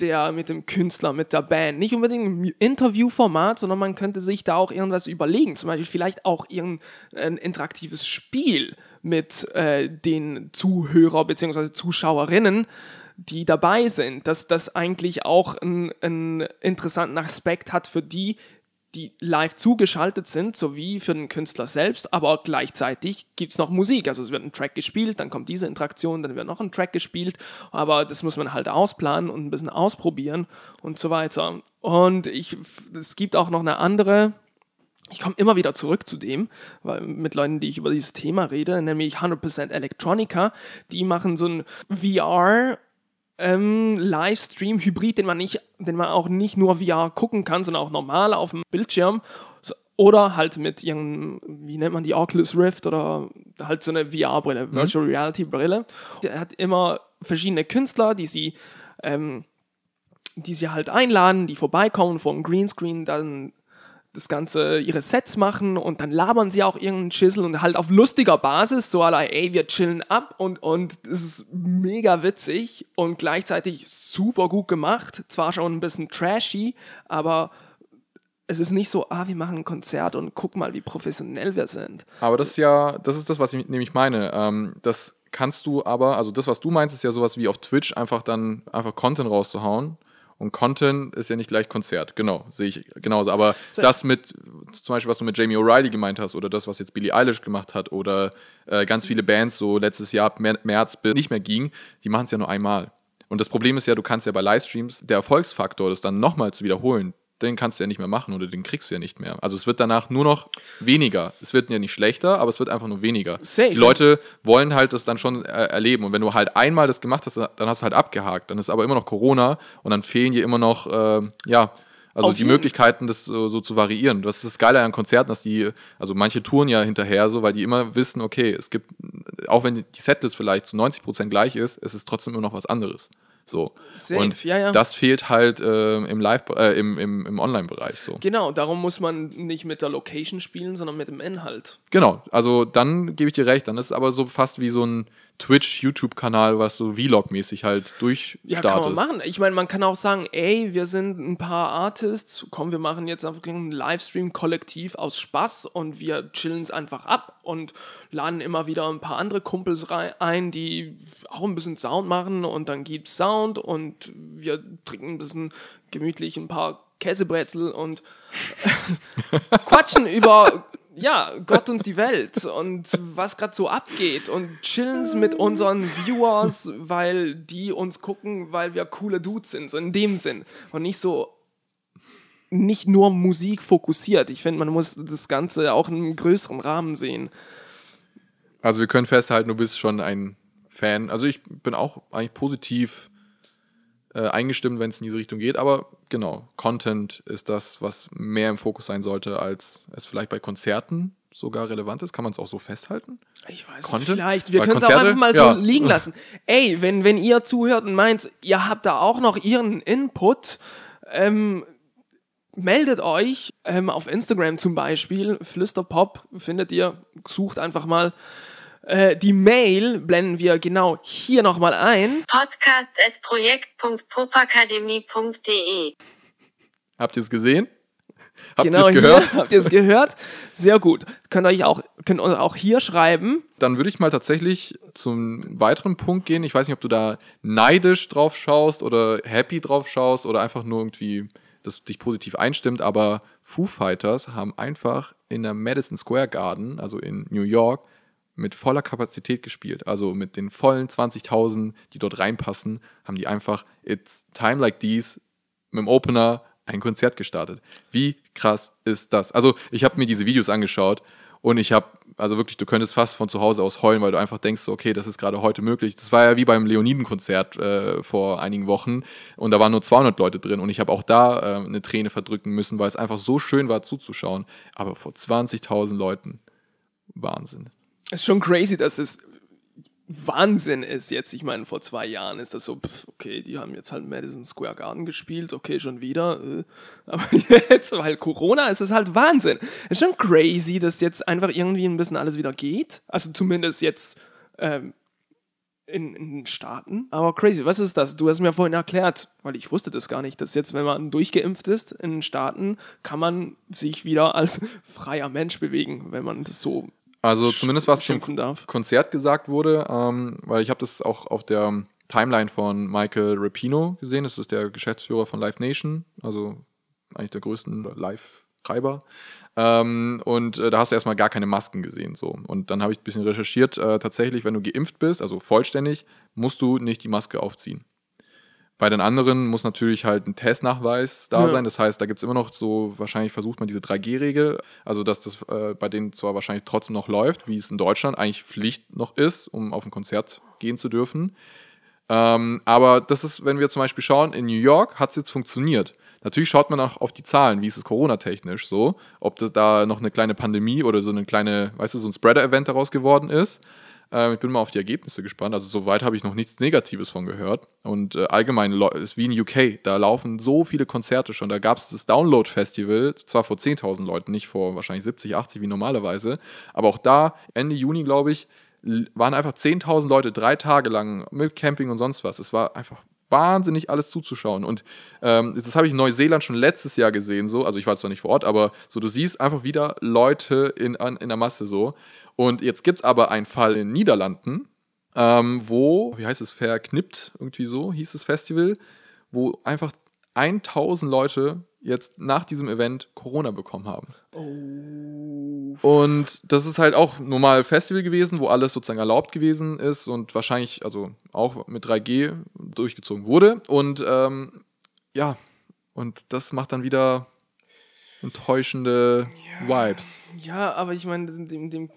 der, mit dem Künstler, mit der Band. Nicht unbedingt im Interviewformat, sondern man könnte sich da auch irgendwas überlegen. Zum Beispiel vielleicht auch irgendein interaktives Spiel mit äh, den Zuhörer bzw. Zuschauerinnen, die dabei sind, dass das eigentlich auch einen interessanten Aspekt hat für die, die live zugeschaltet sind, sowie für den Künstler selbst, aber gleichzeitig gibt es noch Musik. Also es wird ein Track gespielt, dann kommt diese Interaktion, dann wird noch ein Track gespielt, aber das muss man halt ausplanen und ein bisschen ausprobieren und so weiter. Und ich, es gibt auch noch eine andere, ich komme immer wieder zurück zu dem, weil mit Leuten, die ich über dieses Thema rede, nämlich 100% Electronica, die machen so ein VR ähm, Livestream-Hybrid, den man nicht, den man auch nicht nur VR gucken kann, sondern auch normal auf dem Bildschirm. Oder halt mit irgendeinem, wie nennt man die, Oculus Rift oder halt so eine VR-Brille, mhm. Virtual Reality Brille. Er hat immer verschiedene Künstler, die sie, ähm, die sie halt einladen, die vorbeikommen vor dem Greenscreen, dann das Ganze, ihre Sets machen und dann labern sie auch irgendeinen Schissel und halt auf lustiger Basis, so aller, ey, wir chillen ab und, und es ist mega witzig und gleichzeitig super gut gemacht. Zwar schon ein bisschen trashy, aber es ist nicht so, ah, wir machen ein Konzert und guck mal, wie professionell wir sind. Aber das ist ja, das ist das, was ich nämlich meine. Ähm, das kannst du aber, also das, was du meinst, ist ja sowas wie auf Twitch einfach dann einfach Content rauszuhauen. Und Content ist ja nicht gleich Konzert. Genau, sehe ich genauso. Aber so. das mit, zum Beispiel, was du mit Jamie O'Reilly gemeint hast, oder das, was jetzt Billie Eilish gemacht hat, oder äh, ganz viele Bands so letztes Jahr März nicht mehr ging, die machen es ja nur einmal. Und das Problem ist ja, du kannst ja bei Livestreams, der Erfolgsfaktor, das dann nochmal zu wiederholen, den kannst du ja nicht mehr machen oder den kriegst du ja nicht mehr. Also es wird danach nur noch weniger. Es wird ja nicht schlechter, aber es wird einfach nur weniger. Safe. Die Leute wollen halt das dann schon äh, erleben. Und wenn du halt einmal das gemacht hast, dann hast du halt abgehakt. Dann ist aber immer noch Corona und dann fehlen dir immer noch, äh, ja, Also Auf die jeden- Möglichkeiten, das so, so zu variieren. Das ist das Geile an Konzerten, dass die, also manche touren ja hinterher so, weil die immer wissen, okay, es gibt, auch wenn die Setlist vielleicht zu 90 Prozent gleich ist, es ist trotzdem immer noch was anderes. So. Safe, Und ja, ja. das fehlt halt äh, im Live, äh, im, im, im Online-Bereich so. Genau, darum muss man nicht mit der Location spielen, sondern mit dem Inhalt. Genau, also dann gebe ich dir recht, dann ist es aber so fast wie so ein Twitch-YouTube-Kanal, was so Vlog-mäßig halt Ja, durchstartet. kann man machen. Ich meine, man kann auch sagen, ey, wir sind ein paar Artists, komm, wir machen jetzt einfach einen Livestream-Kollektiv aus Spaß und wir chillen es einfach ab und laden immer wieder ein paar andere Kumpels rein, ein, die auch ein bisschen Sound machen und dann gibt's Sound und wir trinken ein bisschen gemütlich ein paar Käsebrezel und quatschen über ja, Gott und die Welt und was gerade so abgeht und chillen's mit unseren Viewers, weil die uns gucken, weil wir coole Dudes sind, so in dem Sinn. Und nicht so, nicht nur Musik fokussiert. Ich finde, man muss das Ganze auch in einem größeren Rahmen sehen. Also wir können festhalten, du bist schon ein Fan. Also ich bin auch eigentlich positiv äh, eingestimmt, wenn es in diese Richtung geht. Aber genau, Content ist das, was mehr im Fokus sein sollte, als es vielleicht bei Konzerten sogar relevant ist. Kann man es auch so festhalten? Ich weiß Content? nicht, vielleicht. Wir können es auch einfach mal ja. so liegen lassen. Ey, wenn, wenn ihr zuhört und meint, ihr habt da auch noch ihren Input, ähm, meldet euch ähm, auf Instagram zum Beispiel, Flüsterpop findet ihr, sucht einfach mal. Äh, die Mail blenden wir genau hier nochmal ein. podcast.projekt.popakademie.de Habt ihr es gesehen? Habt genau ihr es gehört? Habt ihr es gehört? Sehr gut. Könnt euch auch, könnt euch auch hier schreiben. Dann würde ich mal tatsächlich zum weiteren Punkt gehen. Ich weiß nicht, ob du da neidisch drauf schaust oder happy drauf schaust oder einfach nur irgendwie das dich positiv einstimmt, aber Foo Fighters haben einfach in der Madison Square Garden, also in New York, mit voller Kapazität gespielt. Also mit den vollen 20.000, die dort reinpassen, haben die einfach It's Time Like These mit dem Opener ein Konzert gestartet. Wie krass ist das? Also ich habe mir diese Videos angeschaut und ich habe, also wirklich, du könntest fast von zu Hause aus heulen, weil du einfach denkst, okay, das ist gerade heute möglich. Das war ja wie beim Leoniden-Konzert äh, vor einigen Wochen und da waren nur 200 Leute drin und ich habe auch da äh, eine Träne verdrücken müssen, weil es einfach so schön war zuzuschauen. Aber vor 20.000 Leuten, Wahnsinn. Ist schon crazy, dass es Wahnsinn ist jetzt. Ich meine, vor zwei Jahren ist das so, pff, okay, die haben jetzt halt Madison Square Garden gespielt, okay, schon wieder. Äh, aber jetzt, weil Corona ist es halt Wahnsinn. Ist schon crazy, dass jetzt einfach irgendwie ein bisschen alles wieder geht. Also zumindest jetzt ähm, in, in den Staaten. Aber crazy, was ist das? Du hast mir vorhin erklärt, weil ich wusste das gar nicht, dass jetzt, wenn man durchgeimpft ist in den Staaten, kann man sich wieder als freier Mensch bewegen, wenn man das so Also zumindest was zum darf. Konzert gesagt wurde, ähm, weil ich habe das auch auf der Timeline von Michael Rapino gesehen. Das ist der Geschäftsführer von Live Nation, also eigentlich der größten Live-Treiber. Ähm, und äh, da hast du erstmal gar keine Masken gesehen. So. Und dann habe ich ein bisschen recherchiert. Äh, tatsächlich, wenn du geimpft bist, also vollständig, musst du nicht die Maske aufziehen. Bei den anderen muss natürlich halt ein Testnachweis da Ja. sein. Das heißt, da gibt's immer noch so, wahrscheinlich versucht man diese 3G-Regel, also dass das äh, bei denen zwar wahrscheinlich trotzdem noch läuft, wie es in Deutschland eigentlich Pflicht noch ist, um auf ein Konzert gehen zu dürfen. Ähm, aber das ist, wenn wir zum Beispiel schauen, in New York hat's jetzt funktioniert. Natürlich schaut man auch auf die Zahlen, wie ist es Corona-technisch so, ob das da noch eine kleine Pandemie oder so eine kleine, weißt du, so ein Spreader-Event daraus geworden ist. Ähm, ich bin mal auf die Ergebnisse gespannt. Also soweit habe ich noch nichts Negatives von gehört. Und äh, allgemein ist wie in UK, da laufen so viele Konzerte schon. Da gab es das Download-Festival, zwar vor 10.000 Leuten, nicht vor wahrscheinlich 70, 80 wie normalerweise, aber auch da, Ende Juni, glaube ich, waren einfach 10.000 Leute drei Tage lang mit Camping und sonst was. Es war einfach wahnsinnig alles zuzuschauen. Und ähm, das habe ich in Neuseeland schon letztes Jahr gesehen, so. Also ich war zwar nicht vor Ort, aber so du siehst einfach wieder Leute in, an, in der Masse so. Und jetzt gibt's aber einen Fall in den Niederlanden, ähm, wo, wie heißt es, verknippt, irgendwie so hieß das Festival, wo einfach 1000 Leute jetzt nach diesem Event Corona bekommen haben. Und das ist halt auch normal Festival gewesen, wo alles sozusagen erlaubt gewesen ist und wahrscheinlich, also auch mit 3G durchgezogen wurde. Und ähm, ja, und das macht dann wieder enttäuschende Vibes. Ja, aber ich meine, dem, dem,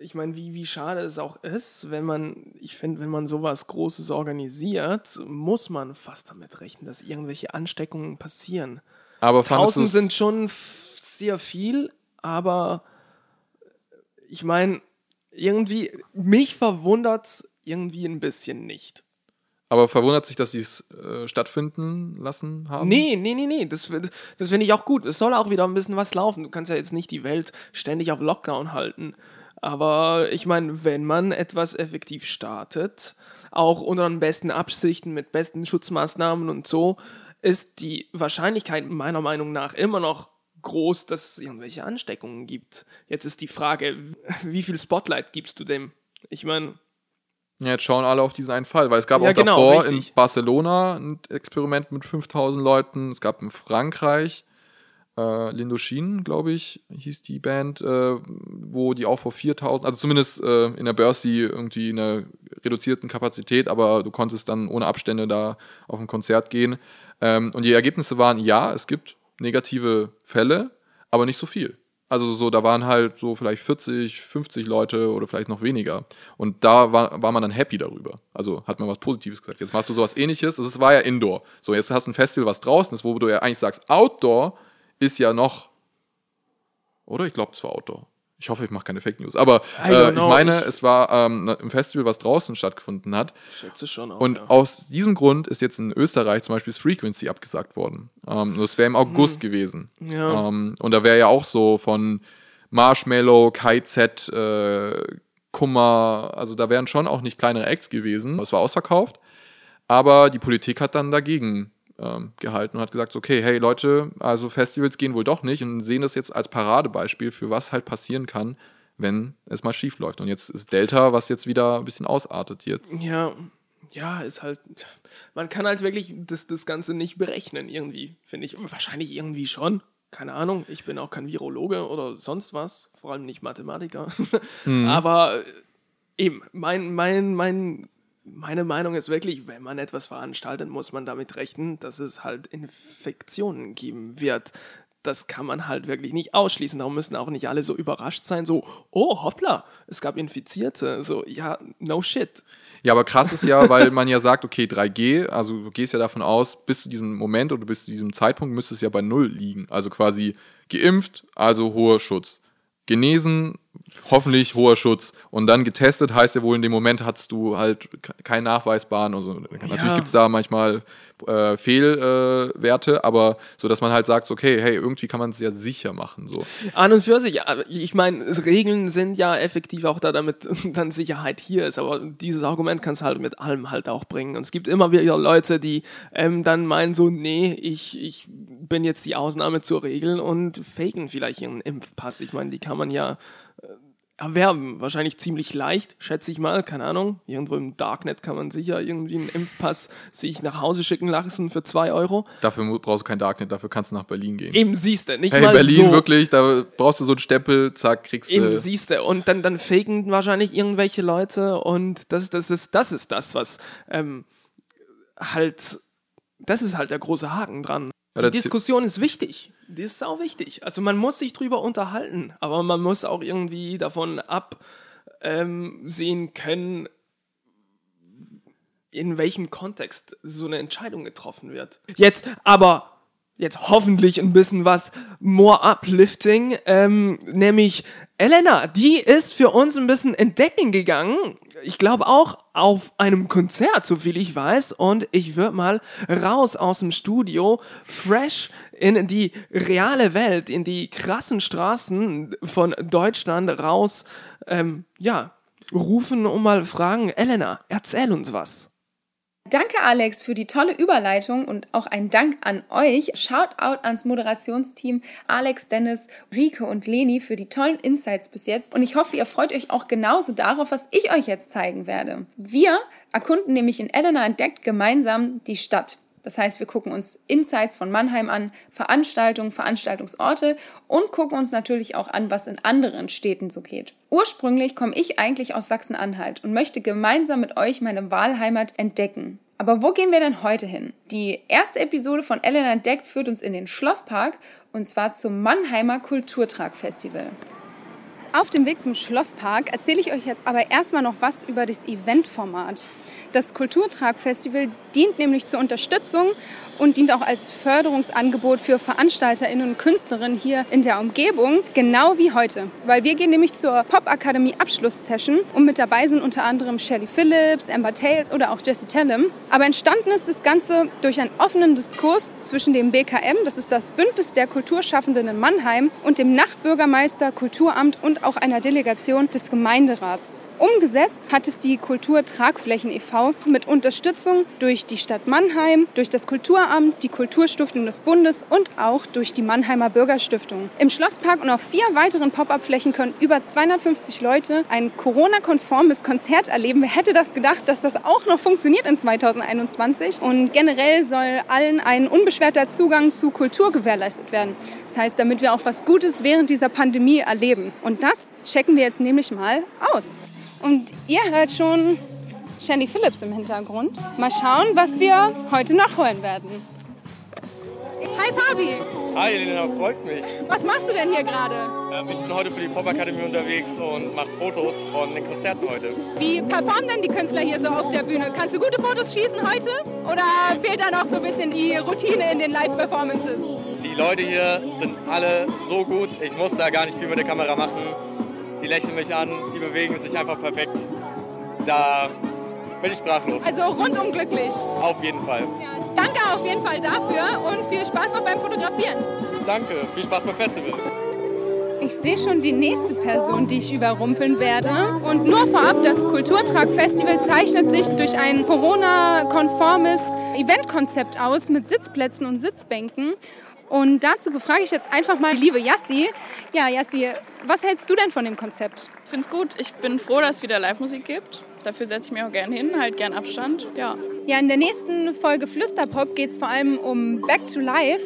ich meine, wie, wie schade es auch ist, wenn man, ich finde, wenn man sowas Großes organisiert, muss man fast damit rechnen, dass irgendwelche Ansteckungen passieren. Aber fandest 1000 du's- sind schon sehr viel, aber ich meine, irgendwie, mich verwundert's irgendwie ein bisschen nicht. Aber verwundert sich, dass sie es äh, stattfinden lassen haben? Nee, nee, nee, nee, das, das finde ich auch gut. Es soll auch wieder ein bisschen was laufen. Du kannst ja jetzt nicht die Welt ständig auf Lockdown halten. Aber ich meine, wenn man etwas effektiv startet, auch unter den besten Absichten, mit besten Schutzmaßnahmen und so, ist die Wahrscheinlichkeit meiner Meinung nach immer noch groß, dass es irgendwelche Ansteckungen gibt. Jetzt ist die Frage, wie viel Spotlight gibst du dem? Ich meine, Ja, jetzt schauen alle auf diesen einen Fall, weil es gab Ja, auch genau, davor richtig. in Barcelona ein Experiment mit 5000 Leuten, es gab in Frankreich äh, Lindochine, glaube ich, hieß die Band, äh, wo die auch vor 4000, also zumindest äh, in der Börsi irgendwie in einer reduzierten Kapazität, aber du konntest dann ohne Abstände da auf ein Konzert gehen. Ähm, und die Ergebnisse waren, ja, es gibt negative Fälle, aber nicht so viel. Also so, da waren halt so vielleicht 40, 50 Leute oder vielleicht noch weniger. Und da war, war man dann happy darüber. Also hat man was Positives gesagt. Jetzt machst du sowas ähnliches. Also es war ja Indoor. So, jetzt hast du ein Festival, was draußen ist, wo du ja eigentlich sagst, Outdoor ist ja noch. Oder? Ich glaube, es war Outdoor. Ich hoffe, ich mache keine Fake News. Aber äh, ich meine, Ich- es war ähm, ein Festival, was draußen stattgefunden hat. schätze schon auch. Und ja. aus diesem Grund ist jetzt in Österreich zum Beispiel das Frequency abgesagt worden. Ähm, das wäre im August gewesen. Hm. Ja. Ähm, und da wäre ja auch so von Marshmallow, KZ, äh, Kummer, also da wären schon auch nicht kleinere Acts gewesen. Es war ausverkauft. Aber die Politik hat dann dagegen ähm, gehalten und hat gesagt, okay, hey Leute, also Festivals gehen wohl doch nicht und sehen das jetzt als Paradebeispiel für was halt passieren kann, wenn es mal schief läuft. Und jetzt ist Delta, was jetzt wieder ein bisschen ausartet jetzt. Ja, ja, ist halt. Man kann halt wirklich das, das Ganze nicht berechnen, irgendwie, finde ich. Wahrscheinlich irgendwie schon. Keine Ahnung. Ich bin auch kein Virologe oder sonst was. Vor allem nicht Mathematiker. Aber äh, eben, mein, mein, mein, meine Meinung ist wirklich, wenn man etwas veranstaltet, muss man damit rechnen, dass es halt Infektionen geben wird. Das kann man halt wirklich nicht ausschließen. Darum müssen auch nicht alle so überrascht sein, so, oh, hoppla, es gab Infizierte. So, ja, no shit. Ja, aber krass ist ja, weil man ja sagt, okay, 3G, also du gehst ja davon aus, bis zu diesem Moment oder bis zu diesem Zeitpunkt müsste es ja bei Null liegen. Also quasi geimpft, also hoher Schutz. Genesen, hoffentlich hoher Schutz. Und dann getestet heißt ja wohl, in dem Moment hattest du halt ke- keinen nachweisbaren. Also natürlich gibt es da manchmal äh, Fehlwerte, äh, aber so, dass man halt sagt, okay, hey, irgendwie kann man es ja sicher machen. So. An und für sich, aber ich meine, Regeln sind ja effektiv auch da, damit dann Sicherheit hier ist. Aber dieses Argument kannst du halt mit allem halt auch bringen. Und es gibt immer wieder Leute, die ähm, dann meinen so, nee, ich, ich bin jetzt die Ausnahme zur Regel und faken vielleicht ihren Impfpass. Ich meine, die kann man ja äh, erwerben. Wahrscheinlich ziemlich leicht, schätze ich mal. Keine Ahnung. Irgendwo im Darknet kann man sicher irgendwie einen Impfpass sich nach Hause schicken lassen für zwei Euro. Dafür brauchst du kein Darknet, dafür kannst du nach Berlin gehen. Eben siehst du, nicht hey, mal Berlin, so. wirklich, da brauchst du so einen Stempel, zack, kriegst du. Eben, siehst du. Und dann, dann faken wahrscheinlich irgendwelche Leute und das, das, ist, das ist das, was ähm, halt, das ist halt der große Haken dran. Die Diskussion ist wichtig. Die ist sau wichtig. Also man muss sich drüber unterhalten, aber man muss auch irgendwie davon absehen ähm, können, in welchem Kontext so eine Entscheidung getroffen wird. Jetzt aber jetzt hoffentlich ein bisschen was more uplifting, ähm, nämlich Elena, die ist für uns ein bisschen entdecken gegangen. Ich glaube auch auf einem Konzert, so viel ich weiß. Und ich würde mal raus aus dem Studio, fresh in die reale Welt, in die krassen Straßen von Deutschland raus, ähm, ja, rufen und mal fragen, Elena, erzähl uns was. Danke, Alex, für die tolle Überleitung und auch ein Dank an euch. Shoutout ans Moderationsteam Alex, Dennis, Rike und Leni für die tollen Insights bis jetzt. Und ich hoffe, ihr freut euch auch genauso darauf, was ich euch jetzt zeigen werde. Wir erkunden nämlich in Elena entdeckt gemeinsam die Stadt. Das heißt, wir gucken uns Insights von Mannheim an, Veranstaltungen, Veranstaltungsorte und gucken uns natürlich auch an, was in anderen Städten so geht. Ursprünglich komme ich eigentlich aus Sachsen-Anhalt und möchte gemeinsam mit euch meine Wahlheimat entdecken. Aber wo gehen wir denn heute hin? Die erste Episode von Elena entdeckt führt uns in den Schlosspark und zwar zum Mannheimer Kulturtrag Festival. Auf dem Weg zum Schlosspark erzähle ich euch jetzt aber erstmal noch was über das Eventformat. Das Kulturtrag-Festival dient nämlich zur Unterstützung und dient auch als Förderungsangebot für VeranstalterInnen und Künstlerinnen hier in der Umgebung, genau wie heute. Weil wir gehen nämlich zur Pop-Akademie Abschlusssession und mit dabei sind unter anderem Shelley Phillips, Amber Tales oder auch Jesse Tellem. Aber entstanden ist das Ganze durch einen offenen Diskurs zwischen dem BKM, das ist das Bündnis der Kulturschaffenden in Mannheim, und dem Nachtbürgermeister, Kulturamt und auch einer Delegation des Gemeinderats. Umgesetzt hat es die Kultur Tragflächen e.V. mit Unterstützung durch die Stadt Mannheim, durch das Kulturamt, die Kulturstiftung des Bundes und auch durch die Mannheimer Bürgerstiftung. Im Schlosspark und auf vier weiteren Pop-up-Flächen können über 250 Leute ein Corona-konformes Konzert erleben. Wer hätte das gedacht, dass das auch noch funktioniert in 2021? Und generell soll allen ein unbeschwerter Zugang zu Kultur gewährleistet werden. Das heißt, damit wir auch was Gutes während dieser Pandemie erleben. Und das checken wir jetzt nämlich mal aus. Und ihr hört schon Shandy Phillips im Hintergrund. Mal schauen, was wir heute noch hören werden. Hi Fabi! Hi Elena, freut mich. Was machst du denn hier gerade? Ähm, ich bin heute für die Pop-Akademie unterwegs und mache Fotos von den Konzerten heute. Wie performen denn die Künstler hier so auf der Bühne? Kannst du gute Fotos schießen heute? Oder fehlt da noch so ein bisschen die Routine in den Live-Performances? Die Leute hier sind alle so gut, ich muss da gar nicht viel mit der Kamera machen die lächeln mich an, die bewegen sich einfach perfekt. Da bin ich sprachlos. Also rundum glücklich. Auf jeden Fall. Ja, danke auf jeden Fall dafür und viel Spaß noch beim Fotografieren. Danke, viel Spaß beim Festival. Ich sehe schon die nächste Person, die ich überrumpeln werde. Und nur vorab, das Kulturtrag-Festival zeichnet sich durch ein Corona-konformes Eventkonzept aus mit Sitzplätzen und Sitzbänken. Und dazu befrage ich jetzt einfach mal liebe Yassi. Ja, Yassi, was hältst du denn von dem Konzept? Ich finde es gut. Ich bin froh, dass es wieder Live-Musik gibt. Dafür setze ich mich auch gern hin, halt gern Abstand. Ja. Ja, in der nächsten Folge Flüsterpop geht es vor allem um Back to Life.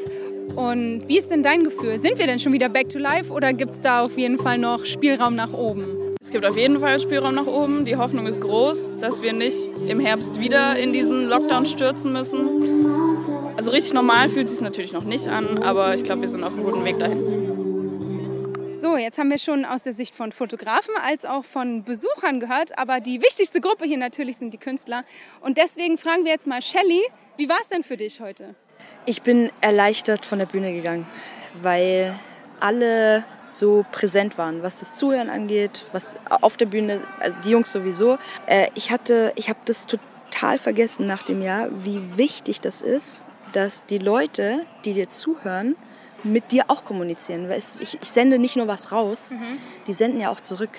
Und wie ist denn dein Gefühl? Sind wir denn schon wieder Back to Life oder gibt es da auf jeden Fall noch Spielraum nach oben? Es gibt auf jeden Fall Spielraum nach oben. Die Hoffnung ist groß, dass wir nicht im Herbst wieder in diesen Lockdown stürzen müssen. Also richtig normal fühlt es sich natürlich noch nicht an, aber ich glaube, wir sind auf einem guten Weg dahin. So, jetzt haben wir schon aus der Sicht von Fotografen als auch von Besuchern gehört, aber die wichtigste Gruppe hier natürlich sind die Künstler. Und deswegen fragen wir jetzt mal Shelly, wie war es denn für dich heute? Ich bin erleichtert von der Bühne gegangen, weil alle so präsent waren, was das Zuhören angeht, was auf der Bühne, also die Jungs sowieso. Äh, ich hatte, ich habe das total vergessen nach dem Jahr, wie wichtig das ist, dass die Leute, die dir zuhören, mit dir auch kommunizieren. Ich, ich sende nicht nur was raus, mhm. die senden ja auch zurück.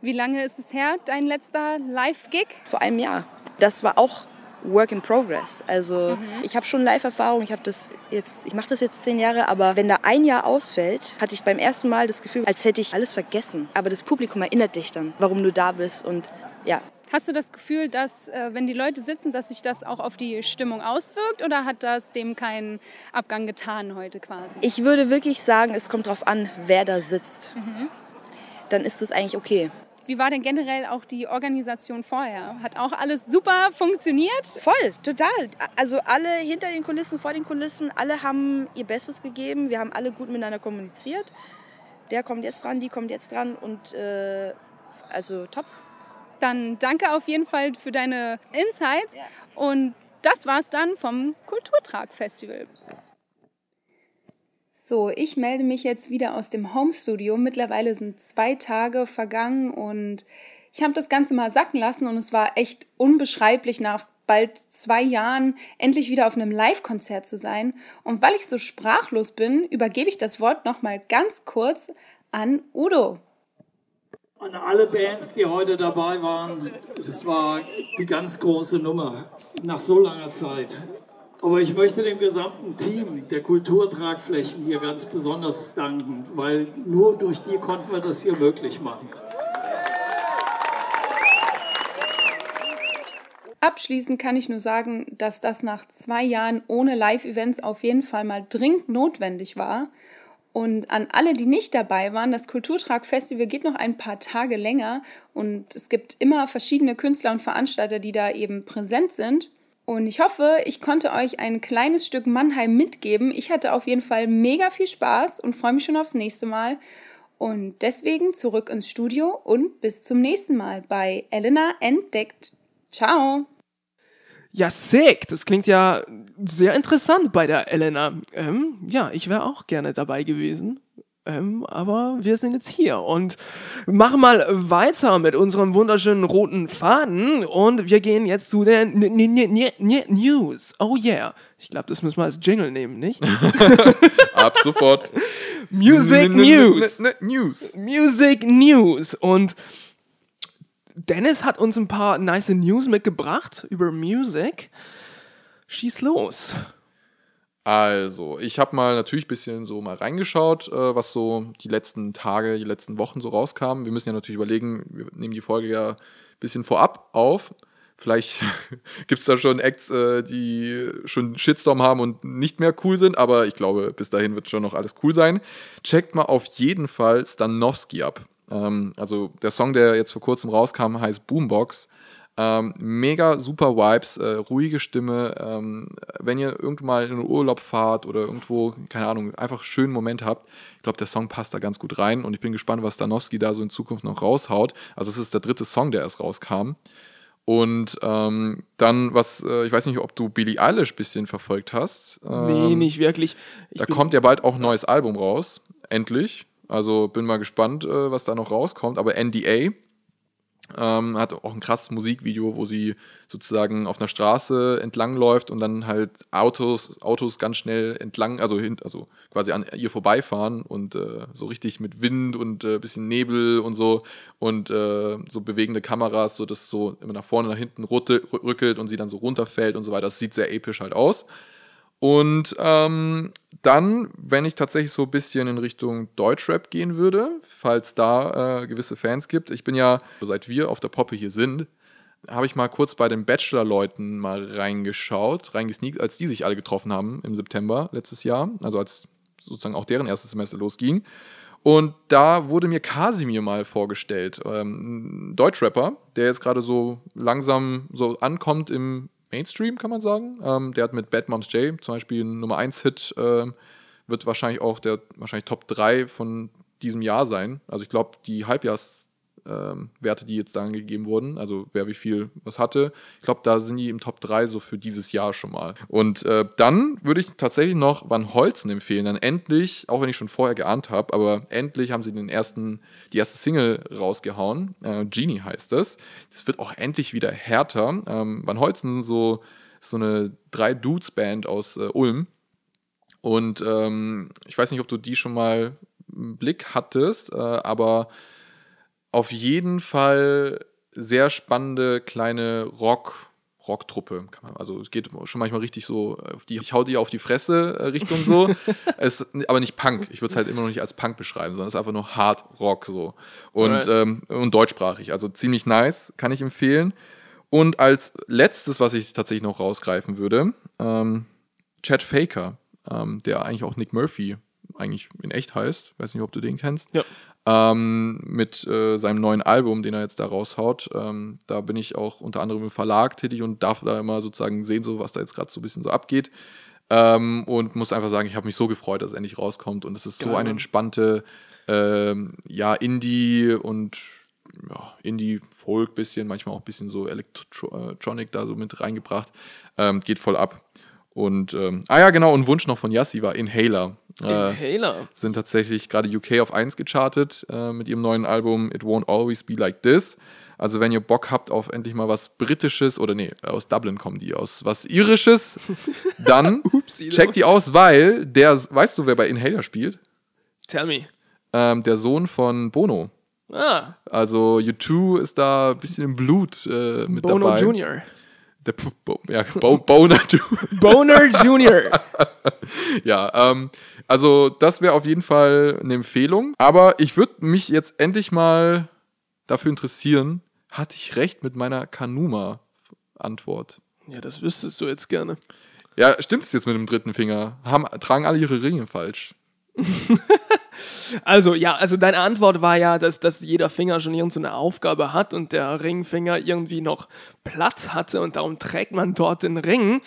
Wie lange ist es her, dein letzter Live-Gig? Vor einem Jahr. Das war auch Work in Progress. Also mhm. ich habe schon Live-Erfahrung. Ich habe das jetzt, ich mache das jetzt zehn Jahre, aber wenn da ein Jahr ausfällt, hatte ich beim ersten Mal das Gefühl, als hätte ich alles vergessen. Aber das Publikum erinnert dich dann, warum du da bist und ja, Hast du das Gefühl, dass äh, wenn die Leute sitzen, dass sich das auch auf die Stimmung auswirkt oder hat das dem keinen Abgang getan heute quasi? Ich würde wirklich sagen, es kommt darauf an, wer da sitzt. Mhm. Dann ist das eigentlich okay. Wie war denn generell auch die Organisation vorher? Hat auch alles super funktioniert? Voll, total. Also alle hinter den Kulissen, vor den Kulissen, alle haben ihr Bestes gegeben. Wir haben alle gut miteinander kommuniziert. Der kommt jetzt dran, die kommt jetzt dran und äh, also top. Dann danke auf jeden Fall für deine Insights. Und das war's dann vom Kulturtrag-Festival. So, ich melde mich jetzt wieder aus dem Homestudio. Mittlerweile sind zwei Tage vergangen und ich habe das Ganze mal sacken lassen und es war echt unbeschreiblich nach bald zwei Jahren endlich wieder auf einem Live-Konzert zu sein. Und weil ich so sprachlos bin, übergebe ich das Wort nochmal ganz kurz an Udo an alle Bands, die heute dabei waren. Das war die ganz große Nummer nach so langer Zeit. Aber ich möchte dem gesamten Team der Kulturtragflächen hier ganz besonders danken, weil nur durch die konnten wir das hier möglich machen. Abschließend kann ich nur sagen, dass das nach zwei Jahren ohne Live-Events auf jeden Fall mal dringend notwendig war und an alle, die nicht dabei waren, das Kulturtrag-Festival geht noch ein paar Tage länger und es gibt immer verschiedene Künstler und Veranstalter, die da eben präsent sind. Und ich hoffe, ich konnte euch ein kleines Stück Mannheim mitgeben. Ich hatte auf jeden Fall mega viel Spaß und freue mich schon aufs nächste Mal. Und deswegen zurück ins Studio und bis zum nächsten Mal bei Elena entdeckt. Ciao! Ja, sick. Das klingt ja sehr interessant bei der Elena. Ähm, ja, ich wäre auch gerne dabei gewesen. Ähm, aber wir sind jetzt hier und machen mal weiter mit unserem wunderschönen roten Faden und wir gehen jetzt zu den N N N N News. Oh yeah. Ich glaube, das müssen wir als Jingle nehmen, nicht? Ab sofort. Music N- n- n- News. n- n- News. Music News. Und Dennis hat uns ein paar nice News mitgebracht über Music. Schieß los. Also, ich habe mal natürlich ein bisschen so mal reingeschaut, äh, was so die letzten Tage, die letzten Wochen so rauskam. Wir müssen ja natürlich überlegen, wir nehmen die Folge ja ein bisschen vorab auf. Vielleicht gibt's da schon Acts, äh, die schon Shitstorm haben und nicht mehr cool sind, aber ich glaube, bis dahin wird schon noch alles cool sein. Checkt mal auf jeden Fall Stanowski ab. Ähm, also der Song, der jetzt vor kurzem rauskam, heißt Boombox. Ähm, mega super Vibes, äh, ruhige Stimme. Ähm, wenn ihr irgendwann mal in den Urlaub fahrt oder irgendwo, keine Ahnung, einfach einen schönen Moment habt, ich glaube, der Song passt da ganz gut rein und ich bin gespannt, was Danowski da so in Zukunft noch raushaut. Also es ist der dritte Song, der erst rauskam. Und ähm, dann, was, äh, ich weiß nicht, ob du Billie Eilish bisschen verfolgt hast. Nee, Ähm, nicht wirklich. Ich da kommt ja bald auch ein neues Album raus. Endlich. Also bin mal gespannt, äh, was da noch rauskommt. Aber NDA ähm, hat auch ein krasses Musikvideo, wo sie sozusagen auf einer Straße entlang läuft und dann halt Autos, Autos ganz schnell entlang, also hin, also quasi an ihr vorbeifahren und äh, so richtig mit Wind und äh, bisschen Nebel und so und äh, so bewegende Kameras, so dass so immer nach vorne, nach hinten rutte, rückelt und sie dann so runterfällt und so weiter. Das sieht sehr episch halt aus. Und ähm, dann, wenn ich tatsächlich so ein bisschen in Richtung Deutschrap gehen würde, falls da äh, gewisse Fans gibt, ich bin ja, seit wir auf der Poppe hier sind, habe ich mal kurz bei den Bachelor-Leuten mal reingeschaut, reingesneakt, als die sich alle getroffen haben im September letztes Jahr, also als sozusagen auch deren erstes Semester losging. Und da wurde mir Kasimir mal vorgestellt, ähm, ein Deutschrapper, der jetzt gerade so langsam so ankommt im Mainstream, kann man sagen. Ähm, der hat mit Bad Moms J zum Beispiel einen Nummer 1 Hit, ähm, wird wahrscheinlich auch der wahrscheinlich Top 3 von diesem Jahr sein. Also ich glaube, die Halbjahrs ähm, Werte, die jetzt da angegeben wurden, also wer wie viel was hatte, ich glaube, da sind die im Top 3 so für dieses Jahr schon mal. Und äh, dann würde ich tatsächlich noch Van Holzen empfehlen, dann endlich, auch wenn ich schon vorher geahnt habe, aber endlich haben sie den ersten, die erste Single rausgehauen, äh, Genie heißt es. Das wird auch endlich wieder härter. Ähm, Van Holzen so, ist so eine Drei-Dudes-Band aus äh, Ulm. Und ähm, ich weiß nicht, ob du die schon mal im Blick hattest, äh, aber auf jeden Fall sehr spannende kleine Rock. Rocktruppe, also es geht schon manchmal richtig so auf die, ich hau dir auf die Fresse äh, Richtung so, es, aber nicht Punk, ich würde es halt immer noch nicht als Punk beschreiben, sondern es ist einfach nur Hard Rock so und, ähm, und deutschsprachig, also ziemlich nice, kann ich empfehlen. Und als letztes, was ich tatsächlich noch rausgreifen würde, ähm, Chad Faker, ähm, der eigentlich auch Nick Murphy eigentlich in echt heißt, weiß nicht, ob du den kennst, Ja. Ähm, mit äh, seinem neuen Album, den er jetzt da raushaut. Ähm, da bin ich auch unter anderem im Verlag tätig und darf da immer sozusagen sehen, so was da jetzt gerade so ein bisschen so abgeht. Ähm, und muss einfach sagen, ich habe mich so gefreut, dass es endlich rauskommt. Und es ist so Geil, eine entspannte, ähm, ja, Indie und ja, Indie-Folk bisschen, manchmal auch ein bisschen so Electronic da so mit reingebracht. Ähm, geht voll ab. Und, ähm, ah ja, genau, und Wunsch noch von Yassi war Inhaler. Äh, Inhaler. sind tatsächlich gerade UK auf 1 gechartet äh, mit ihrem neuen Album It Won't Always Be Like This. Also wenn ihr Bock habt auf endlich mal was Britisches oder nee, aus Dublin kommen die, aus was Irisches, dann checkt die aus, weil der, weißt du, wer bei Inhaler spielt? Tell me. Ähm, der Sohn von Bono. Ah, Also U2 ist da ein bisschen im Blut äh, mit Bono dabei. Jr. Der P Bo ja, Bo Boner, du. Boner Jr. Ja, ähm, also das wäre auf jeden Fall eine Empfehlung. Aber ich würde mich jetzt endlich mal dafür interessieren, hatte ich recht mit meiner Kanuma-Antwort? Ja, das wüsstest du jetzt gerne. Ja, stimmt es jetzt mit dem dritten Finger? Haben, tragen alle ihre Ringe falsch? Also, ja, also deine Antwort war ja, dass, dass jeder Finger schon irgendeine so Aufgabe hat und der Ringfinger irgendwie noch Platz hatte und darum trägt man dort den Ring.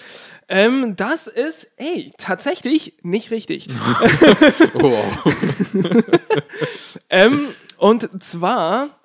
Ähm, das ist, ey, tatsächlich nicht richtig. Oh, ähm, und zwar,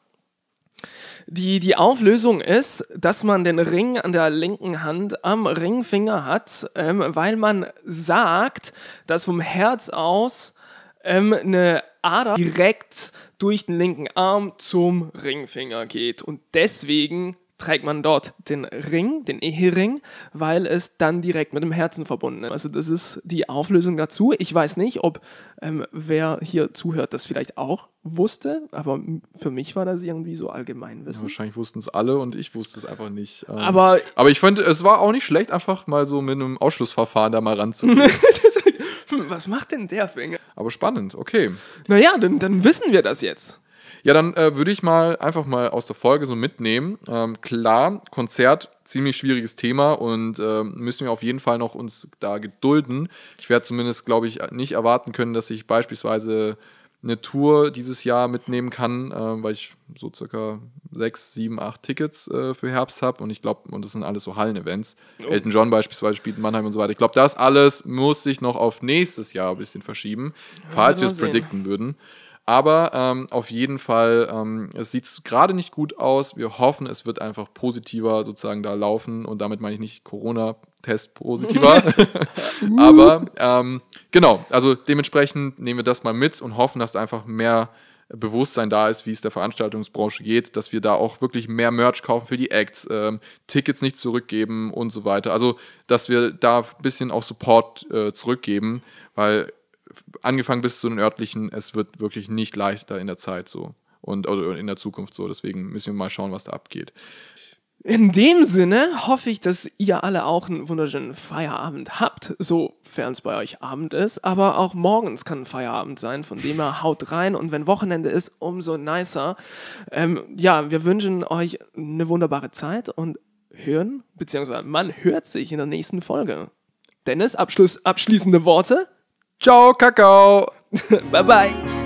die, die Auflösung ist, dass man den Ring an der linken Hand am Ringfinger hat, ähm, weil man sagt, dass vom Herz aus ähm, eine Ader direkt durch den linken Arm zum Ringfinger geht. Und deswegen trägt man dort den Ring, den Ehering, weil es dann direkt mit dem Herzen verbunden ist. Also das ist die Auflösung dazu. Ich weiß nicht, ob ähm, wer hier zuhört, das vielleicht auch wusste, aber für mich war das irgendwie so Allgemeinwissen. wahrscheinlich wussten es alle und ich wusste es einfach nicht. Ähm, Aber- aber ich fand, es war auch nicht schlecht, einfach mal so mit einem Ausschlussverfahren da mal ranzugehen. Hm, Was macht denn der Finger? aber spannend, okay. Naja, dann, dann wissen wir das jetzt. Ja, dann äh, würde ich mal einfach mal aus der Folge so mitnehmen. Ähm, klar, Konzert, ziemlich schwieriges Thema und ähm, müssen wir auf jeden Fall noch uns da gedulden. Ich werde zumindest, glaube ich, nicht erwarten können, dass ich beispielsweise eine Tour dieses Jahr mitnehmen kann, äh, weil ich so circa sechs, sieben, acht Tickets äh, für Herbst habe und ich glaube, und das sind alles so Hallen-Events. Elton John beispielsweise spielt in Mannheim und so weiter. Ich glaube, das alles muss sich noch auf nächstes Jahr ein bisschen verschieben, falls wir es predikten würden. Aber ähm, auf jeden Fall, ähm, es sieht gerade nicht gut aus. Wir hoffen, es wird einfach positiver sozusagen da laufen. Und damit meine ich nicht Corona-Test positiver. Aber ähm, genau, also dementsprechend nehmen wir das mal mit und hoffen, dass da einfach mehr Bewusstsein da ist, wie es der Veranstaltungsbranche geht, dass wir da auch wirklich mehr Merch kaufen für die Acts, ähm, Tickets nicht zurückgeben und so weiter. Also, dass wir da ein bisschen auch Support äh, zurückgeben, weil angefangen bis zu den örtlichen, es wird wirklich nicht leichter in der Zeit so und oder in der Zukunft so. Deswegen müssen wir mal schauen, was da abgeht. In dem Sinne hoffe ich, dass ihr alle auch einen wunderschönen Feierabend habt, sofern es bei euch Abend ist. Aber auch morgens kann Feierabend sein, von dem her haut rein. Und wenn Wochenende ist, umso nicer. Ähm, ja, wir wünschen euch eine wunderbare Zeit und hören, beziehungsweise man hört sich in der nächsten Folge. Dennis, Abschluss, abschließende Worte? Ciao, Kakao! bye bye.